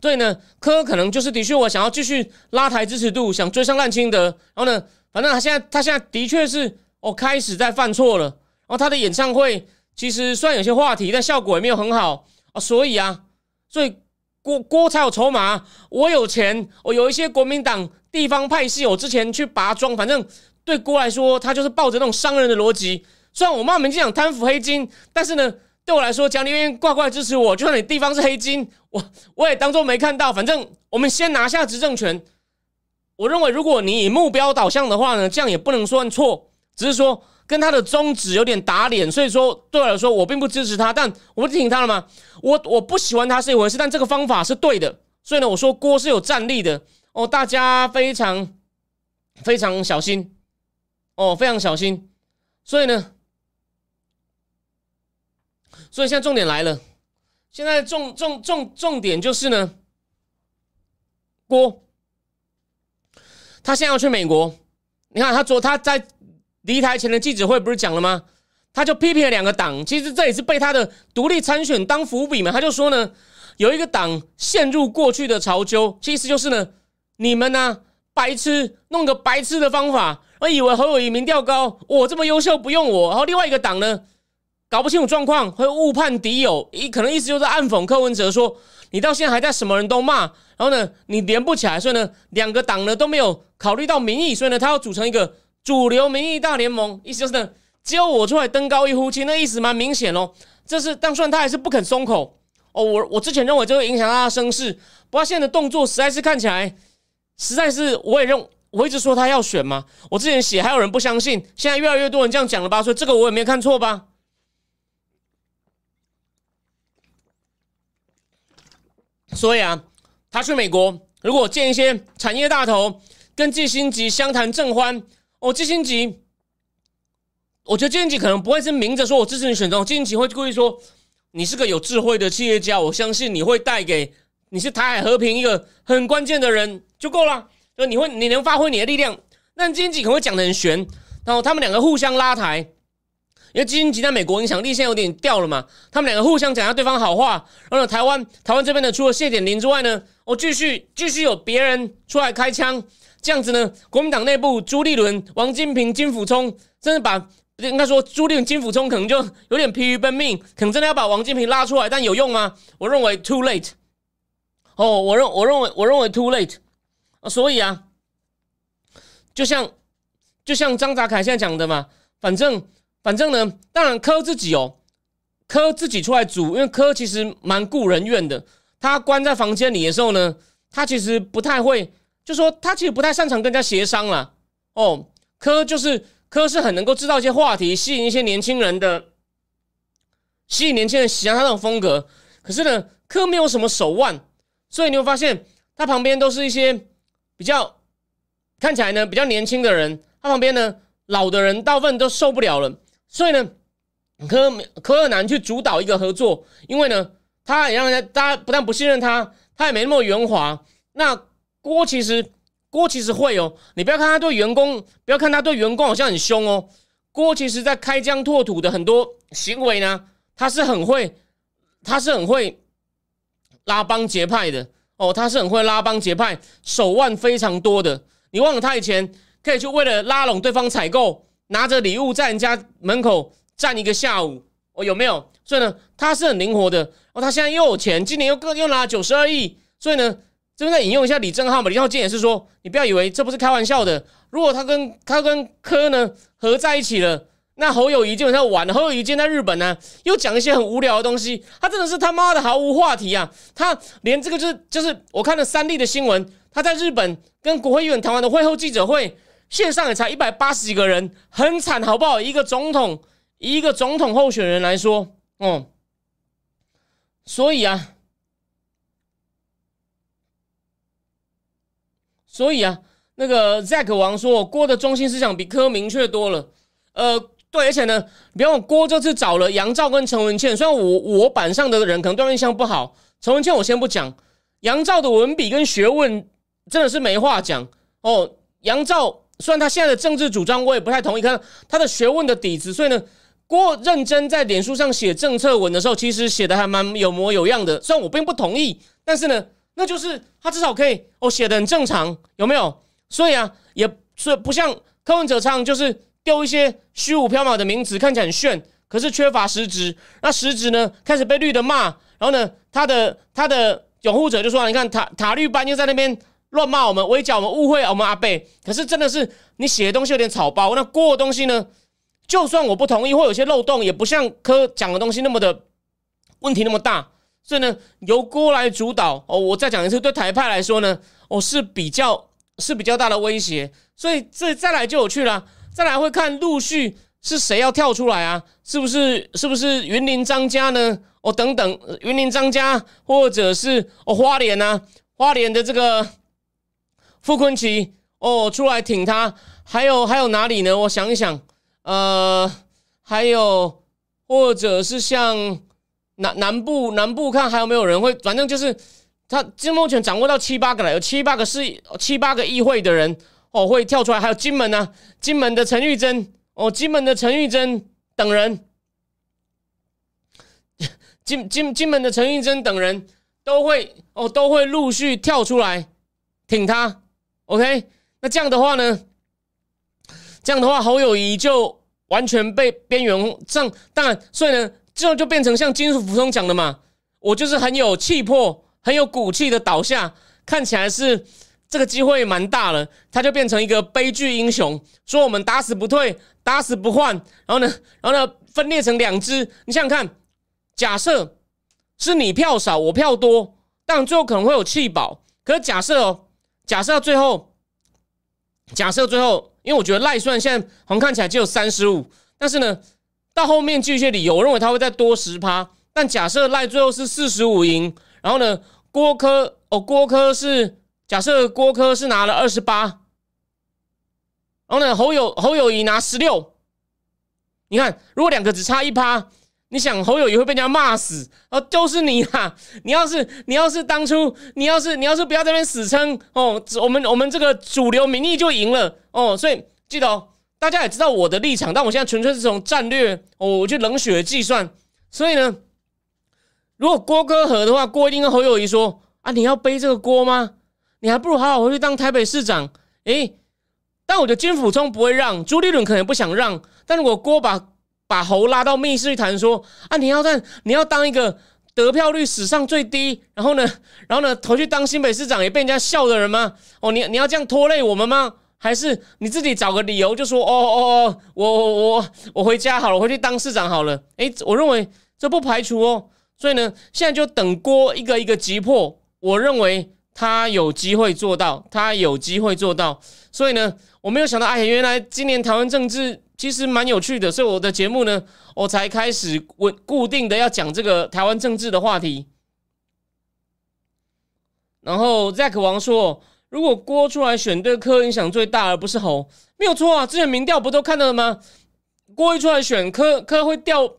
对呢，科可能就是的确我想要继续拉抬支持度，想追上烂清德，然后呢，反正他现在他现在的确是哦开始在犯错了，然后他的演唱会其实虽然有些话题，但效果也没有很好啊，所以啊，所以郭郭才有筹码，我有钱，我有一些国民党地方派系，我之前去拔庄，反正。对郭来说，他就是抱着那种商人的逻辑。虽然我骂民进党贪腐黑金，但是呢，对我来说，蒋立愿乖乖支持我，就算你地方是黑金，我我也当做没看到。反正我们先拿下执政权。我认为，如果你以目标导向的话呢，这样也不能算错，只是说跟他的宗旨有点打脸。所以说，对我来说，我并不支持他，但我不挺他了吗？我我不喜欢他是一回事，但这个方法是对的。所以呢，我说郭是有战力的哦，大家非常非常小心。哦，非常小心，所以呢，所以现在重点来了，现在重重重重点就是呢，郭，他现在要去美国，你看他昨他在离台前的记者会不是讲了吗？他就批评了两个党，其实这也是被他的独立参选当伏笔嘛。他就说呢，有一个党陷入过去的潮纠，其实就是呢，你们呢白痴弄个白痴的方法。我以为侯友谊民调高，我这么优秀不用我。然后另外一个党呢，搞不清楚状况，会误判敌友，一可能意思就是暗讽柯文哲说，你到现在还在什么人都骂，然后呢，你连不起来，所以呢，两个党呢都没有考虑到民意，所以呢，他要组成一个主流民意大联盟，意思就是呢，只有我出来登高一呼，其实那意思蛮明显哦。这是，但虽然他还是不肯松口哦。我我之前认为这会影响他的声势，不过现在的动作实在是看起来，实在是我也认。我一直说他要选吗？我之前写还有人不相信，现在越来越多人这样讲了吧？所以这个我也没看错吧？所以啊，他去美国，如果见一些产业大头，跟季新吉相谈正欢，哦，季新吉，我觉得季新吉可能不会是明着说我支持你选总，季新吉会故意说你是个有智慧的企业家，我相信你会带给你是台海和平一个很关键的人就够了。就你会，你能发挥你的力量，但金吉可能会讲的很玄，然后他们两个互相拉抬，因为金吉在美国影响力现在有点掉了嘛，他们两个互相讲下对方好话，然后台湾台湾这边呢，除了谢点林之外呢，我继续继续有别人出来开枪，这样子呢，国民党内部朱立伦、王金平、金辅聪，真的把应该说朱立伦、金辅聪可能就有点疲于奔命，可能真的要把王金平拉出来，但有用吗？我认为 too late。哦，我认我认为我认为 too late。所以啊，就像就像张达凯现在讲的嘛，反正反正呢，当然柯自己哦，柯自己出来组，因为柯其实蛮顾人怨的。他关在房间里的时候呢，他其实不太会，就说他其实不太擅长跟人家协商了。哦，柯就是柯是很能够制造一些话题，吸引一些年轻人的，吸引年轻人喜欢他那种风格。可是呢，柯没有什么手腕，所以你会发现他旁边都是一些。比较看起来呢，比较年轻的人，他旁边呢，老的人大部分都受不了了，所以呢，柯柯尔南去主导一个合作，因为呢，他也让人家大家不但不信任他，他也没那么圆滑。那郭其实郭其实会哦，你不要看他对员工，不要看他对员工好像很凶哦，郭其实在开疆拓土的很多行为呢，他是很会，他是很会拉帮结派的。哦，他是很会拉帮结派，手腕非常多的。你忘了他以前可以去为了拉拢对方采购，拿着礼物在人家门口站一个下午，哦，有没有？所以呢，他是很灵活的。哦，他现在又有钱，今年又各又拿九十二亿，所以呢，这边再引用一下李正浩嘛。李正浩建也是说，你不要以为这不是开玩笑的。如果他跟他跟柯呢合在一起了。那侯友谊基本上完了。侯友谊今天在日本呢，又讲一些很无聊的东西。他真的是他妈的毫无话题啊！他连这个就是就是我看了三立的新闻，他在日本跟国会议员谈完的会后记者会，线上也才一百八十几个人，很惨，好不好？一个总统，一个总统候选人来说，哦，所以啊，所以啊，那个 Zack 王说，郭的中心思想比柯明确多了，呃。对，而且呢，比方郭这次找了杨照跟陈文茜，虽然我我板上的人可能对印象不好，陈文茜我先不讲，杨照的文笔跟学问真的是没话讲哦。杨照虽然他现在的政治主张我也不太同意，看他的学问的底子，所以呢，郭认真在脸书上写政策文的时候，其实写的还蛮有模有样的。虽然我并不同意，但是呢，那就是他至少可以哦写的很正常，有没有？所以啊，也是不像柯文哲唱就是。丢一些虚无缥缈的名词，看起来很炫，可是缺乏实质。那实质呢，开始被绿的骂，然后呢，他的他的拥护者就说：“你看塔塔绿班又在那边乱骂我们，围剿我们，误会我们阿贝。”可是真的是你写的东西有点草包。那郭的东西呢，就算我不同意或有些漏洞，也不像柯讲的东西那么的问题那么大。所以呢，由郭来主导哦。我再讲一次，对台派来说呢，哦是比较是比较大的威胁。所以这再来就有趣了。再来会看陆续是谁要跳出来啊？是不是是不是云林张家呢？哦，等等，云林张家或者是哦花莲啊，花莲的这个傅坤奇哦出来挺他，还有还有哪里呢？我想一想，呃，还有或者是像南南部南部看还有没有人会，反正就是他金目前掌握到七八个了，有七八个是七八个议会的人。哦，会跳出来，还有金门呢，金门的陈玉珍，哦，金门的陈玉珍等人，金金金门的陈玉珍等人都会哦，都会陆续跳出来挺他。OK，那这样的话呢，这样的话侯友谊就完全被边缘上，当然，所以呢，最后就变成像金属福松讲的嘛，我就是很有气魄、很有骨气的倒下，看起来是。这个机会蛮大了，他就变成一个悲剧英雄，说我们打死不退，打死不换，然后呢，然后呢，分裂成两支。你想想看，假设是你票少，我票多，但最后可能会有弃保。可是假设哦，假设最后，假设最后，因为我觉得赖算现在好像看起来只有三十五，但是呢，到后面据一些理由，我认为他会再多十趴。但假设赖最后是四十五赢，然后呢，郭科哦，郭科是。假设郭科是拿了二十八，然后呢，侯友侯友谊拿十六，你看，如果两个只差一趴，你想侯友谊会被人家骂死？哦，就是你啊！你要是你要是当初你要是你要是不要这边死撑哦，我们我们这个主流民意就赢了哦。所以记得哦，大家也知道我的立场，但我现在纯粹是从战略哦，我去冷血计算。所以呢，如果郭哥和的话，郭一定跟侯友谊说啊，你要背这个锅吗？你还不如好好回去当台北市长，诶，但我觉得金辅聪不会让，朱立伦可能不想让，但如果郭把把侯拉到密室去谈，说啊，你要在你要当一个得票率史上最低，然后呢，然后呢，回去当新北市长也被人家笑的人吗？哦，你你要这样拖累我们吗？还是你自己找个理由就说哦哦哦，我我我我回家好了，回去当市长好了。诶，我认为这不排除哦。所以呢，现在就等郭一个一个击破。我认为他有机会做到，他有机会做到。所以呢，我没有想到，哎，原来今年台湾政治其实蛮有趣的。所以我的节目呢，我才开始稳固定的要讲这个台湾政治的话题。然后 Zack 王说，如果郭出来选，对柯影响最大，而不是侯，没有错啊。之前民调不都看到了吗？郭一出来选，柯柯会掉。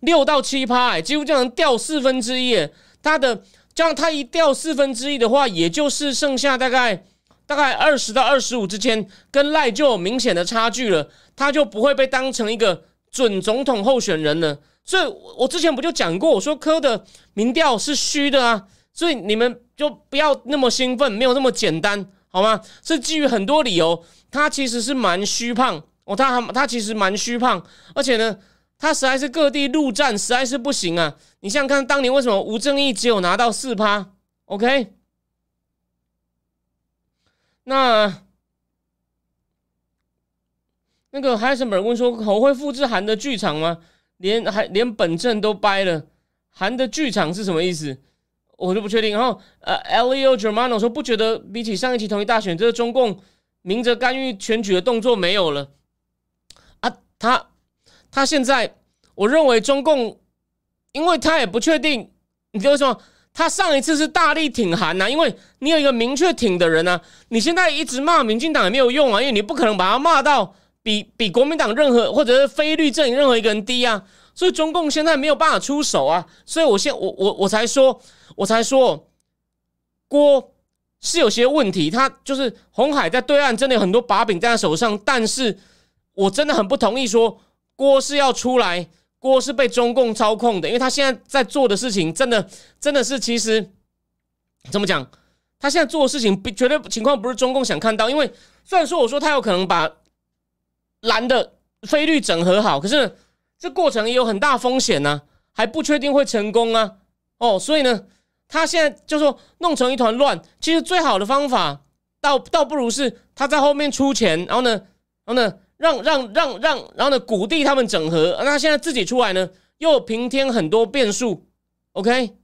六到七趴，哎，几乎这样掉四分之一。他的这样，他一掉四分之一的话，也就是剩下大概大概二十到二十五之间，跟赖就有明显的差距了。他就不会被当成一个准总统候选人了。所以，我之前不就讲过，我说柯的民调是虚的啊。所以你们就不要那么兴奋，没有那么简单，好吗？是基于很多理由，他其实是蛮虚胖哦，他还他其实蛮虚胖，而且呢。他实在是各地陆战实在是不行啊！你想想看，当年为什么吴正义只有拿到四趴？OK，那那个海森本问说：“我会复制韩的剧场吗？连还连本镇都掰了，韩的剧场是什么意思？我就不确定。”然后呃，Leo Germano 说：“不觉得比起上一期同一大选，这个中共明着干预选举的动作没有了啊？”他。他现在，我认为中共，因为他也不确定，你知道什么？他上一次是大力挺韩呐，因为你有一个明确挺的人呐。你现在一直骂民进党也没有用啊，因为你不可能把他骂到比比国民党任何或者是非律阵营任何一个人低啊。所以中共现在没有办法出手啊。所以我现我我我才说，我才说郭是有些问题，他就是红海在对岸真的有很多把柄在他手上，但是我真的很不同意说。锅是要出来，锅是被中共操控的，因为他现在在做的事情，真的真的是其实怎么讲？他现在做的事情，绝对情况不是中共想看到。因为虽然说我说他有可能把蓝的菲律整合好，可是这过程也有很大风险呢，还不确定会成功啊。哦，所以呢，他现在就说弄成一团乱。其实最好的方法，倒倒不如是他在后面出钱，然后呢，然后呢。让让让让，然后呢，鼓励他们整合，那现在自己出来呢，又平添很多变数。OK，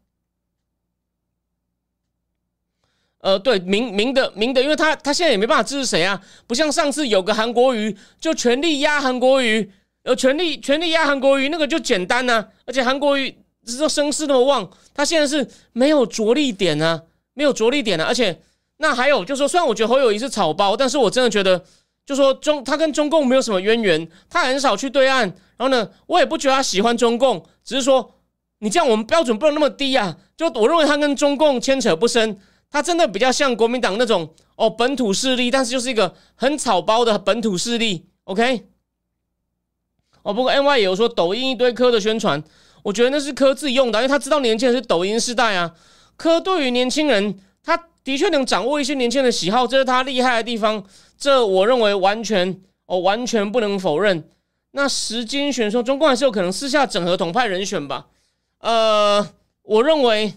呃，对，明明的明的，因为他他现在也没办法支持谁啊，不像上次有个韩国瑜就全力压韩国瑜，有，全力全力压韩国瑜，那个就简单呐，而且韩国瑜这声势那么旺，他现在是没有着力点啊，没有着力点啊，而且那还有就说，虽然我觉得侯友谊是草包，但是我真的觉得。就说中他跟中共没有什么渊源，他很少去对岸。然后呢，我也不觉得他喜欢中共，只是说你这样我们标准不能那么低啊。就我认为他跟中共牵扯不深，他真的比较像国民党那种哦本土势力，但是就是一个很草包的本土势力。OK，哦，不过 NY 也有说抖音一堆科的宣传，我觉得那是科自己用的，因为他知道年轻人是抖音时代啊。科对于年轻人，他的确能掌握一些年轻人的喜好，这是他厉害的地方。这我认为完全哦，完全不能否认。那时间选说，中共还是有可能私下整合统派人选吧？呃，我认为，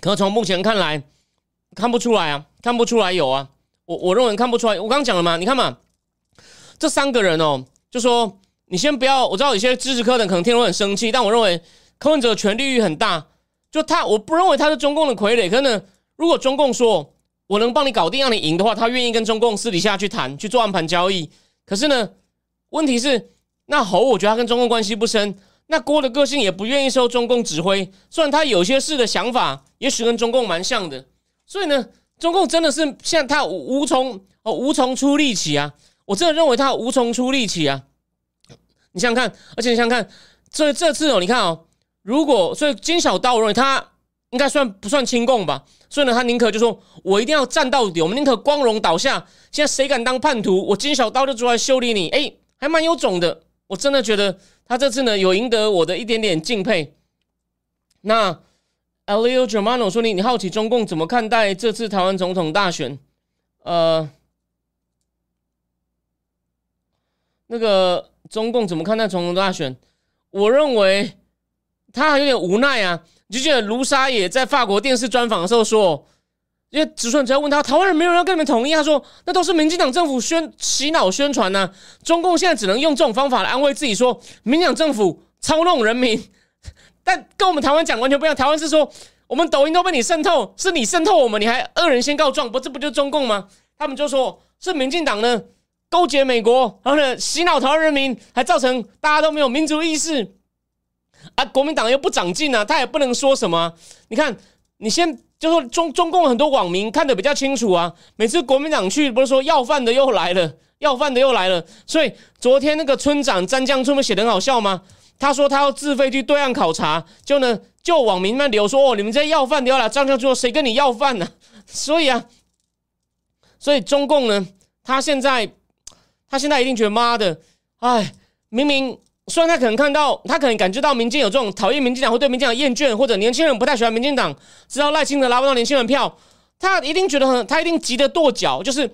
可从目前看来，看不出来啊，看不出来有啊。我我认为看不出来。我刚刚讲了嘛，你看嘛，这三个人哦，就说你先不要。我知道有些支持柯的可能听了很生气，但我认为柯文哲权力欲很大，就他，我不认为他是中共的傀儡，可能。如果中共说我能帮你搞定，让你赢的话，他愿意跟中共私底下去谈，去做暗盘交易。可是呢，问题是那侯，我觉得他跟中共关系不深。那郭的个性也不愿意受中共指挥，虽然他有些事的想法也许跟中共蛮像的。所以呢，中共真的是现在他无从哦无从出力气啊！我真的认为他无从出力气啊！你想想看，而且你想想看，这这次哦，你看哦，如果所以金小刀，我认为他。应该算不算亲共吧？所以呢，他宁可就说我一定要战到底，我们宁可光荣倒下。现在谁敢当叛徒，我金小刀就出来修理你。哎，还蛮有种的。我真的觉得他这次呢有赢得我的一点点敬佩。那 Leo Germano 说你你好奇中共怎么看待这次台湾总统大选？呃，那个中共怎么看待总统大选？我认为他还有点无奈啊。你就记得卢沙野在法国电视专访的时候说，因为直顺只要问他台湾人没有人要跟你们统一，他说那都是民进党政府宣洗脑宣传呢。中共现在只能用这种方法来安慰自己，说民进党政府操弄人民。但跟我们台湾讲完全不一样，台湾是说我们抖音都被你渗透，是你渗透我们，你还恶人先告状，不这不就是中共吗？他们就说是民进党呢勾结美国，然后呢洗脑台湾人民，还造成大家都没有民族意识啊！国民党又不长进啊，他也不能说什么。你看，你先就说中 中共很多网民看得比较清楚啊，每次国民党去不是说要饭的又来了，要饭的又来了，所以昨天那个村长詹江村不写的很好笑吗？他说他要自费去对岸考察，就呢，就网民们留说哦，你们这些要饭的要来张将军说谁跟你要饭呢？所以啊，所以中共呢，他现在他现在一定觉得妈的，哎，明明虽然他可能看到，他可能感觉到民间有这种讨厌民进党或对民进党厌倦，或者年轻人不太喜欢民进党，知道赖清德拉不到年轻人票，他一定觉得很，他一定急得跺脚，就是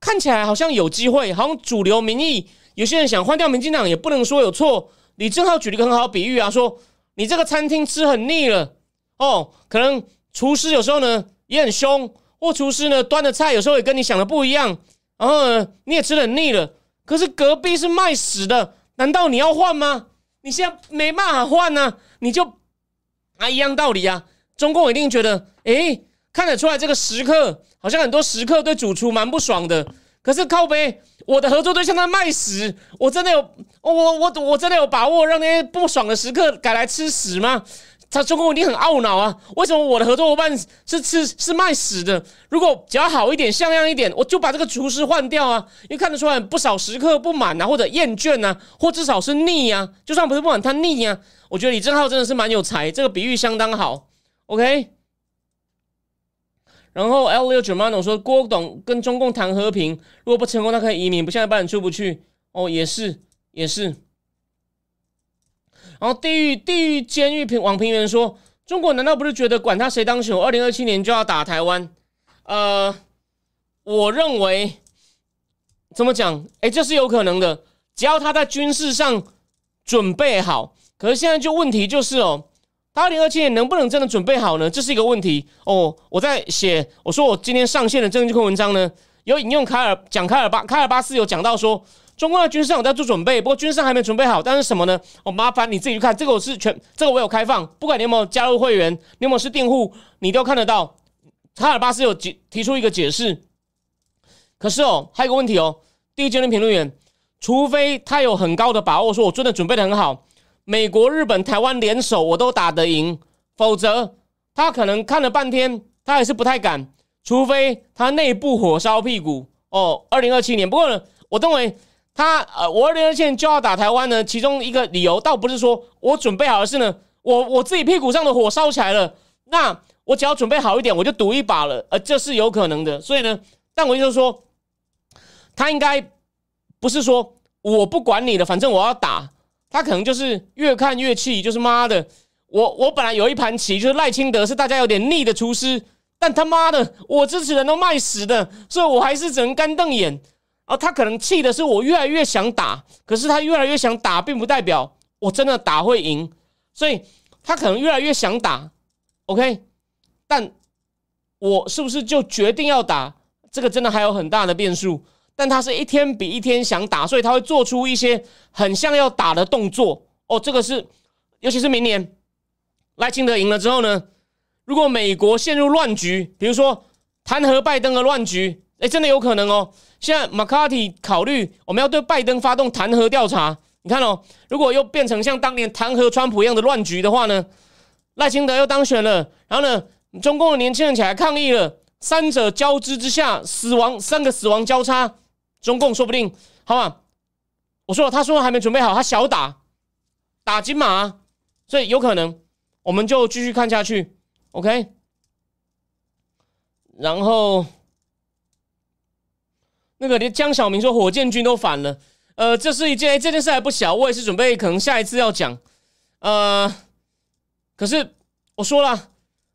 看起来好像有机会，好像主流民意，有些人想换掉民进党也不能说有错。李正浩举了一个很好比喻啊，说你这个餐厅吃很腻了哦，可能厨师有时候呢也很凶，或厨师呢端的菜有时候也跟你想的不一样，然后呢你也吃很腻了，可是隔壁是卖屎的，难道你要换吗？你现在没办法换呢，你就啊一样道理啊，中共一定觉得，诶，看得出来这个食客好像很多食客对主厨蛮不爽的。可是靠背，我的合作对象在卖屎，我真的有我我我真的有把握让那些不爽的食客改来吃屎吗？他中共一定很懊恼啊！为什么我的合作伙伴是吃是卖屎的？如果只要好一点、像样一点，我就把这个厨师换掉啊！因为看得出来不少食客不满啊，或者厌倦啊，或至少是腻啊。就算不是不满，他腻啊。我觉得李正浩真的是蛮有才，这个比喻相当好。OK。然后 L 六九 Mano 说郭董跟中共谈和平，如果不成功，他可以移民。不像一般人出不去哦，也是也是。然后地狱地狱监狱平网平原说，中国难道不是觉得管他谁当选，二零二七年就要打台湾？呃，我认为怎么讲？哎，这是有可能的，只要他在军事上准备好。可是现在就问题就是哦。他二零二七年能不能真的准备好呢？这是一个问题哦。我在写，我说我今天上线的政治课文章呢，有引用卡尔讲卡尔巴卡尔巴斯有讲到说，中国的军事上在做准备，不过军事还没准备好。但是什么呢？我麻烦你自己去看，这个我是全，这个我有开放，不管你有没有加入会员，你有没有是订户，你都看得到。卡尔巴斯有解提出一个解释。可是哦，还有个问题哦，第一阶段评论员，除非他有很高的把握，说我真的准备的很好。美国、日本、台湾联手，我都打得赢。否则，他可能看了半天，他还是不太敢。除非他内部火烧屁股哦。二零二七年，不过呢，我认为他呃，我二零二七年就要打台湾呢。其中一个理由，倒不是说我准备好，而是呢，我我自己屁股上的火烧起来了。那我只要准备好一点，我就赌一把了。呃，这是有可能的。所以呢，但我就是说，他应该不是说我不管你的，反正我要打。他可能就是越看越气，就是妈的，我我本来有一盘棋，就是赖清德是大家有点腻的厨师，但他妈的，我支持人都卖死的，所以我还是只能干瞪眼。啊，他可能气的是我越来越想打，可是他越来越想打，并不代表我真的打会赢，所以他可能越来越想打，OK，但我是不是就决定要打？这个真的还有很大的变数。但他是一天比一天想打，所以他会做出一些很像要打的动作。哦，这个是，尤其是明年赖清德赢了之后呢，如果美国陷入乱局，比如说弹劾拜登的乱局，哎，真的有可能哦。现在 McCarthy 考虑我们要对拜登发动弹劾调查，你看哦，如果又变成像当年弹劾川普一样的乱局的话呢，赖清德又当选了，然后呢，中共的年轻人起来抗议了，三者交织之下，死亡三个死亡交叉。中共说不定，好吧？我说了，他说还没准备好，他小打打金马，所以有可能，我们就继续看下去，OK。然后那个连江小明说火箭军都反了，呃，这是一件这件事还不小，我也是准备可能下一次要讲，呃，可是我说了，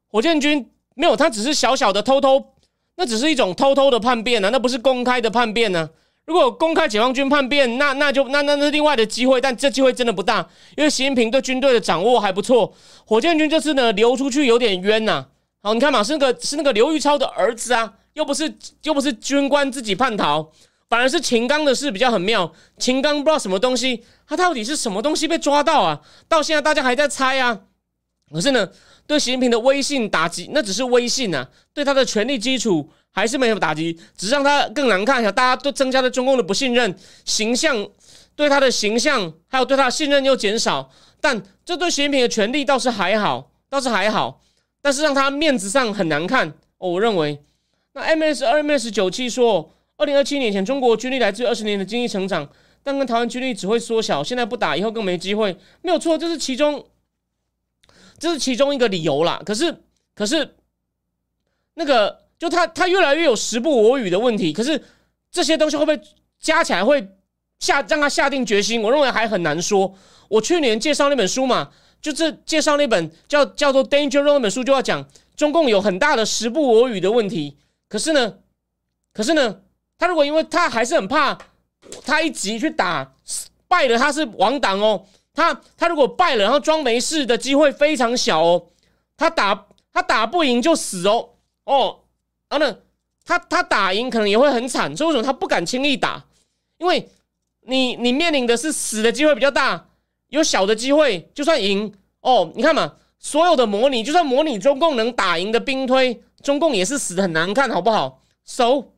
火箭军没有，他只是小小的偷偷，那只是一种偷偷的叛变呢，那不是公开的叛变呢。如果公开解放军叛变，那那就那那那另外的机会，但这机会真的不大，因为习近平对军队的掌握还不错。火箭军这次呢流出去有点冤呐。好，你看嘛，是那个是那个刘玉超的儿子啊，又不是又不是军官自己叛逃，反而是秦刚的事比较很妙。秦刚不知道什么东西，他到底是什么东西被抓到啊？到现在大家还在猜啊。可是呢，对习近平的威信打击，那只是威信啊，对他的权力基础。还是没有打击，只让他更难看下。大家都增加了中共的不信任，形象对他的形象还有对他的信任又减少。但这对习近平的权力倒是还好，倒是还好。但是让他面子上很难看。我认为那 M S 二 M S 九七说，二零二七年前中国军力来自于二十年的经济成长，但跟台湾军力只会缩小。现在不打，以后更没机会。没有错，这是其中这是其中一个理由啦。可是可是那个。就他，他越来越有时不我与的问题。可是这些东西会不会加起来会下让他下定决心？我认为还很难说。我去年介绍那本书嘛，就是介绍那本叫叫做《Danger》那本书，就要讲中共有很大的时不我与的问题。可是呢，可是呢，他如果因为他还是很怕，他一急去打败了，他是亡党哦。他他如果败了，然后装没事的机会非常小哦。他打他打不赢就死哦哦。然后呢，他他打赢可能也会很惨，所以为什么他不敢轻易打？因为你你面临的是死的机会比较大，有小的机会就算赢哦。你看嘛，所有的模拟，就算模拟中共能打赢的兵推，中共也是死的很难看，好不好？So，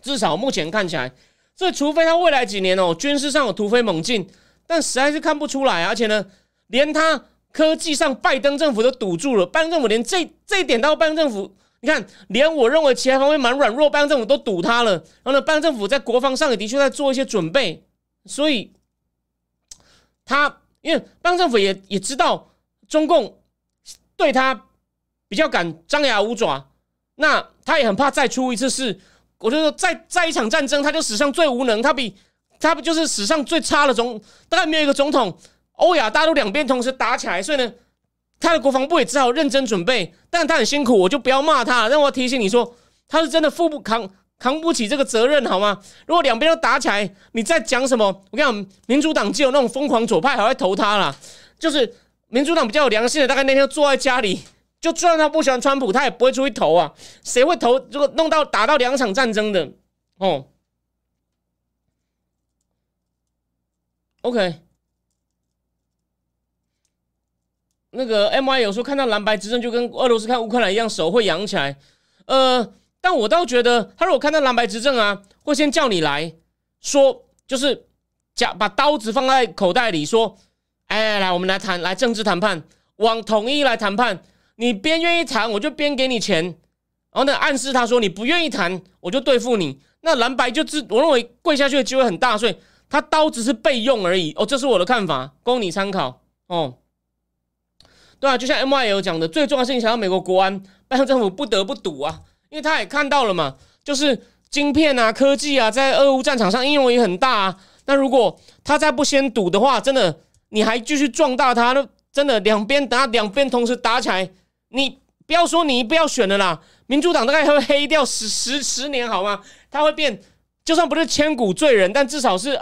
至少目前看起来，所以除非他未来几年哦军事上有突飞猛进，但实在是看不出来。而且呢，连他科技上拜登政府都堵住了，拜登政府连这这一点到拜登政府。你看，连我认为其他方面蛮软弱，拜登政府都堵他了。然后呢，拜登政府在国防上也的确在做一些准备，所以他因为拜登政府也也知道中共对他比较敢张牙舞爪，那他也很怕再出一次事。我就说，再再一场战争，他就史上最无能，他比他不就是史上最差的总，大概没有一个总统，欧亚大陆两边同时打起来，所以呢。他的国防部也只好认真准备，但他很辛苦，我就不要骂他。让我提醒你说，他是真的负不扛扛不起这个责任，好吗？如果两边都打起来，你再讲什么？我跟你讲，民主党既有那种疯狂左派，还会投他啦。就是民主党比较有良心的，大概那天坐在家里，就算他不喜欢川普，他也不会出去投啊。谁会投？如果弄到打到两场战争的，哦，OK。那个 M I 有时候看到蓝白执政，就跟俄罗斯看乌克兰一样，手会扬起来。呃，但我倒觉得，他如果看到蓝白执政啊，会先叫你来说，就是讲把刀子放在口袋里，说：“哎，来，我们来谈，来政治谈判，往统一来谈判。你边愿意谈，我就边给你钱。然后呢，暗示他说你不愿意谈，我就对付你。那蓝白就自我认为跪下去的机会很大，所以他刀只是备用而已。哦，这是我的看法，供你参考。哦。”对啊，就像 M Y L 讲的，最重要的事情想要美国国安，拜登政府不得不赌啊，因为他也看到了嘛，就是晶片啊、科技啊，在俄乌战场上应用也很大啊。那如果他再不先赌的话，真的你还继续壮大他，那真的两边打两边同时打起来，你不要说你不要选了啦，民主党大概会黑掉十十十年好吗？他会变，就算不是千古罪人，但至少是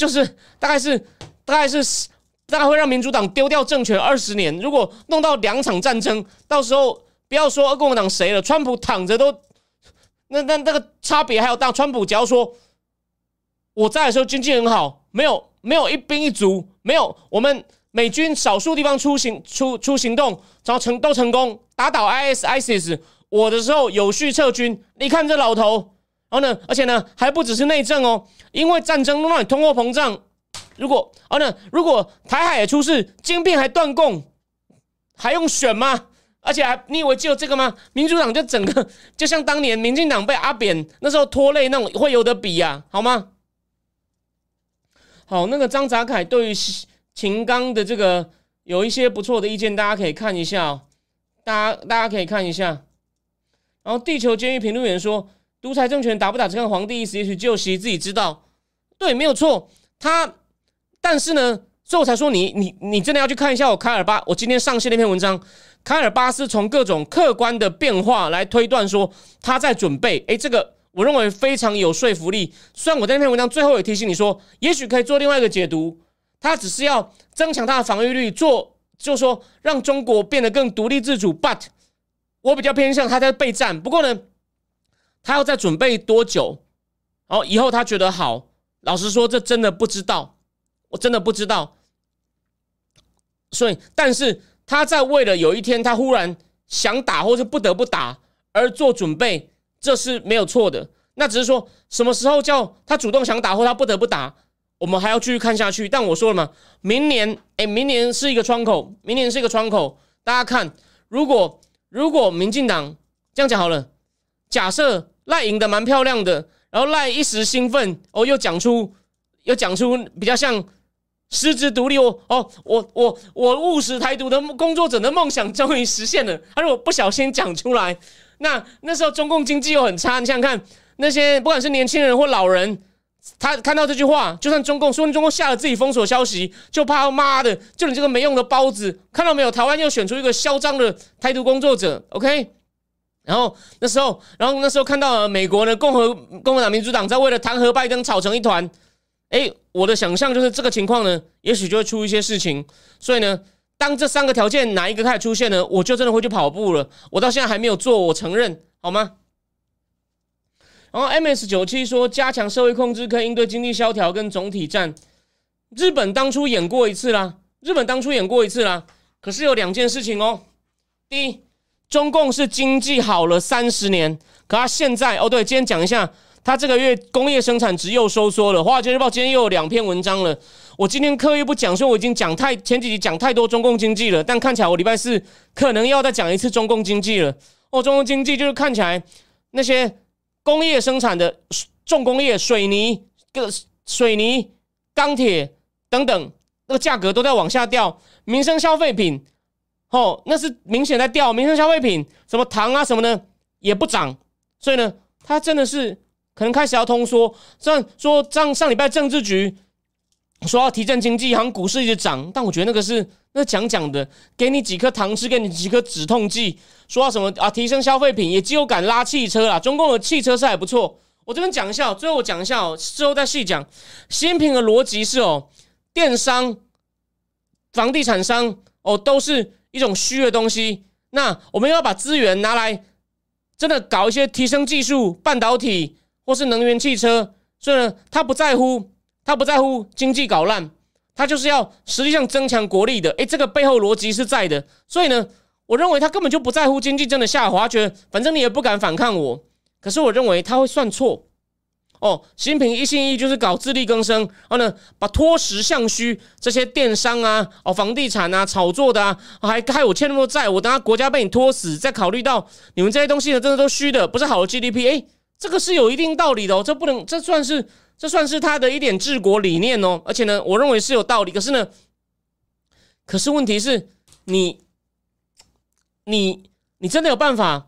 就是大概是大概是。大概会让民主党丢掉政权二十年。如果弄到两场战争，到时候不要说共和党谁了，川普躺着都那那那个差别还有大。川普只要说我在的时候经济很好，没有 没有一兵一卒，没有我们美军少数地方出行出出行动，然后成都成功打倒 IS ISIS。我的时候有序撤军，你看这老头，然后呢，而且呢还不只是内政哦，因为战争让你通货膨胀。如果哦呢，如果台海也出事，晶片还断供，还用选吗？而且还你以为只有这个吗？民主党就整个 就像当年民进党被阿扁那时候拖累那种，会有的比呀，好吗？好，那个张泽凯对于秦刚的这个有一些不错的意见，大家可以看一下哦。大家大家可以看一下。然后地球监狱评论员说，独裁政权打不打，只看皇帝意思，也许就习自己知道。对，没有错，他。但是呢，所以我才说你你你真的要去看一下我凯尔巴，我今天上线那篇文章，凯尔巴斯从各种客观的变化来推断说他在准备，诶，这个我认为非常有说服力。虽然我在那篇文章最后也提醒你说，也许可以做另外一个解读，他只是要增强他的防御率，做就说让中国变得更独立自主。But 我比较偏向他在备战，不过呢，他要再准备多久？然后以后他觉得好，老实说，这真的不知道，我真的不知道。所以，但是他在为了有一天他忽然想打，或是不得不打而做准备，这是没有错的。那只是说什么时候叫他主动想打，或他不得不打，我们还要继续看下去。但我说了嘛，明年，哎，明年是一个窗口，明年是一个窗口。大家看，如果如果民进党这样讲好了，假设赖赢的蛮漂亮的。然后赖一时兴奋，哦，又讲出，又讲出比较像失之独立哦哦，我我我务实台独的工作者的梦想终于实现了。他如果不小心讲出来，那那时候中共经济又很差。你想想看，那些不管是年轻人或老人，他看到这句话，就算中共说中共下了自己封锁消息，就怕他妈的，就你这个没用的包子，看到没有？台湾又选出一个嚣张的台独工作者，OK。然后那时候，然后那时候看到美国呢，共和共和党、民主党在为了弹劾拜登吵成一团。哎，我的想象就是这个情况呢，也许就会出一些事情。所以呢，当这三个条件哪一个开始出现呢，我就真的会去跑步了。我到现在还没有做，我承认，好吗？然后 MS 九七说，加强社会控制可以应对经济萧条跟总体战。日本当初演过一次啦，日本当初演过一次啦。可是有两件事情哦，第一。中共是经济好了三十年，可他现在哦，对，今天讲一下，他这个月工业生产值又收缩了。华尔街日报今天又有两篇文章了。我今天刻意不讲，说我已经讲太前几集讲太多中共经济了，但看起来我礼拜四可能要再讲一次中共经济了。哦，中共经济就是看起来那些工业生产的重工业、水泥、个水泥、钢铁等等，那个价格都在往下掉，民生消费品。哦，那是明显在掉，民生消费品什么糖啊什么的也不涨，所以呢，它真的是可能开始要通缩。像说上上礼拜政治局说要提振经济，好像股市一直涨，但我觉得那个是那讲讲的，给你几颗糖吃，给你几颗止痛剂，说要什么啊提升消费品，也只有敢拉汽车啦。中共的汽车是还不错。我这边讲一下，最后我讲一下哦，之后再细讲。新品的逻辑是哦，电商、房地产商哦都是。一种虚的东西，那我们要把资源拿来真的搞一些提升技术、半导体或是能源汽车，所以呢，他不在乎，他不在乎经济搞烂，他就是要实际上增强国力的。诶，这个背后逻辑是在的，所以呢，我认为他根本就不在乎经济真的下滑，觉得反正你也不敢反抗我。可是我认为他会算错。哦，新品一心一意就是搞自力更生，然后呢，把脱实向虚这些电商啊、哦房地产啊、炒作的啊，还害我欠那么多债，我等下国家被你拖死，再考虑到你们这些东西呢，真的都虚的，不是好的 GDP。哎，这个是有一定道理的哦，这不能，这算是这算是他的一点治国理念哦，而且呢，我认为是有道理。可是呢，可是问题是，你你你真的有办法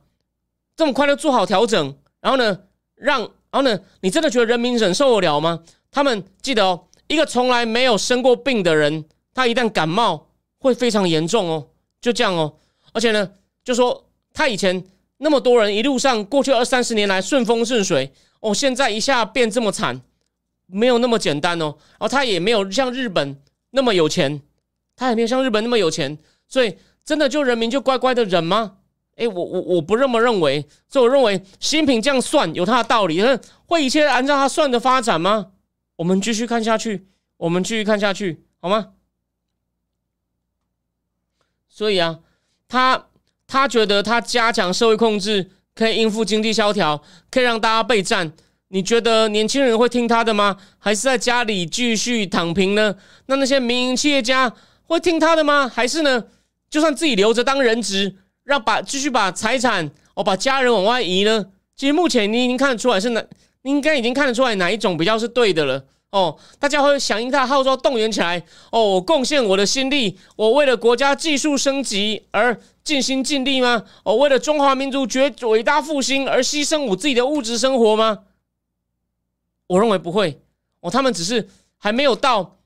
这么快的做好调整，然后呢，让。然后呢？你真的觉得人民忍受得了吗？他们记得哦，一个从来没有生过病的人，他一旦感冒会非常严重哦，就这样哦。而且呢，就说他以前那么多人一路上过去二三十年来顺风顺水哦，现在一下变这么惨，没有那么简单哦。然后他也没有像日本那么有钱，他也没有像日本那么有钱，所以真的就人民就乖乖的忍吗？哎，我我我不这么认为，所以我认为新品这样算有它的道理，但会一切按照它算的发展吗？我们继续看下去，我们继续看下去，好吗？所以啊，他他觉得他加强社会控制可以应付经济萧条，可以让大家备战。你觉得年轻人会听他的吗？还是在家里继续躺平呢？那那些民营企业家会听他的吗？还是呢？就算自己留着当人质？让把继续把财产哦，把家人往外移呢？其实目前你已经看得出来是哪，应该已经看得出来哪一种比较是对的了哦。大家会响应他号召，动员起来哦，我贡献我的心力，我为了国家技术升级而尽心尽力吗？哦，为了中华民族绝伟大复兴而牺牲我自己的物质生活吗？我认为不会哦，他们只是还没有到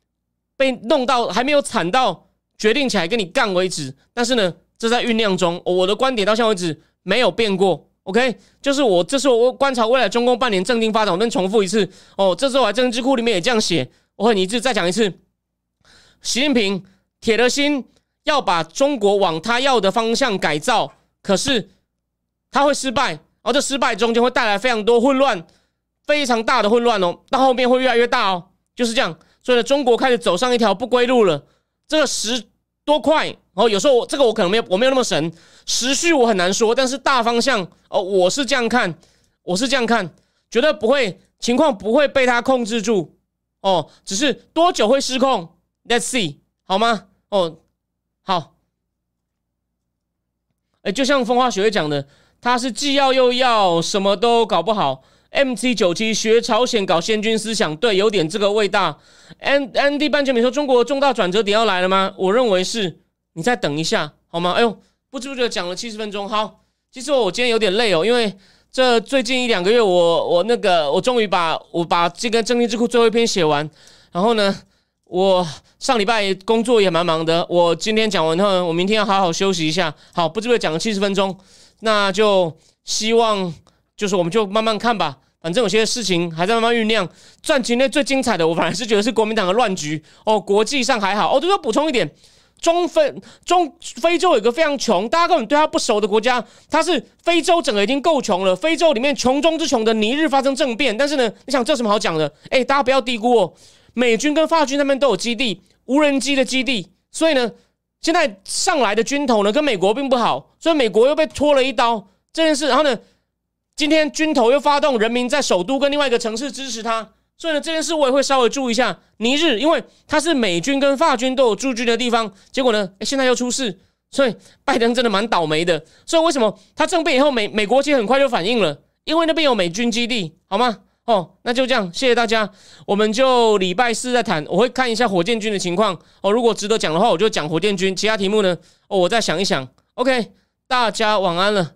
被弄到还没有惨到决定起来跟你干为止。但是呢，这在酝酿中。我的观点到现在为止没有变过。OK，就是我这是我观察未来中共半年政经发展，我再重复一次哦。这次我在政治库里面也这样写，我很一致。再讲一次，习近平铁了心要把中国往他要的方向改造，可是他会失败，而这失败中间会带来非常多混乱，非常大的混乱哦。到后面会越来越大哦，就是这样。所以呢，中国开始走上一条不归路了。这个时多快。哦，有时候这个我可能没有我没有那么神，时序我很难说，但是大方向哦，我是这样看，我是这样看，绝对不会情况不会被他控制住哦，只是多久会失控？Let's see，好吗？哦，好，哎，就像风花雪月讲的，他是既要又要，什么都搞不好。M C 九七学朝鲜搞先军思想，对，有点这个味道。N N D 半球米说中国重大转折点要来了吗？我认为是。你再等一下好吗？哎呦，不知不觉讲了七十分钟。好，其实我今天有点累哦，因为这最近一两个月，我我那个我终于把我把这个正经智库最后一篇写完。然后呢，我上礼拜工作也蛮忙的。我今天讲完后，我明天要好好休息一下。好，不知不觉讲了七十分钟，那就希望就是我们就慢慢看吧。反正有些事情还在慢慢酝酿。战局内最精彩的，我反而是觉得是国民党的乱局哦。国际上还好哦，都要补充一点。中非中非洲有个非常穷，大家根本对他不熟的国家，它是非洲整个已经够穷了。非洲里面穷中之穷的尼日发生政变，但是呢，你想这有什么好讲的？哎，大家不要低估哦，美军跟法军那边都有基地，无人机的基地，所以呢，现在上来的军头呢跟美国并不好，所以美国又被拖了一刀这件事。然后呢，今天军头又发动人民在首都跟另外一个城市支持他。所以呢，这件事我也会稍微注意一下尼日，因为它是美军跟法军都有驻军的地方。结果呢，现在又出事，所以拜登真的蛮倒霉的。所以为什么他政变以后，美美国其实很快就反应了，因为那边有美军基地，好吗？哦，那就这样，谢谢大家，我们就礼拜四再谈。我会看一下火箭军的情况哦，如果值得讲的话，我就讲火箭军。其他题目呢，哦，我再想一想。OK，大家晚安了。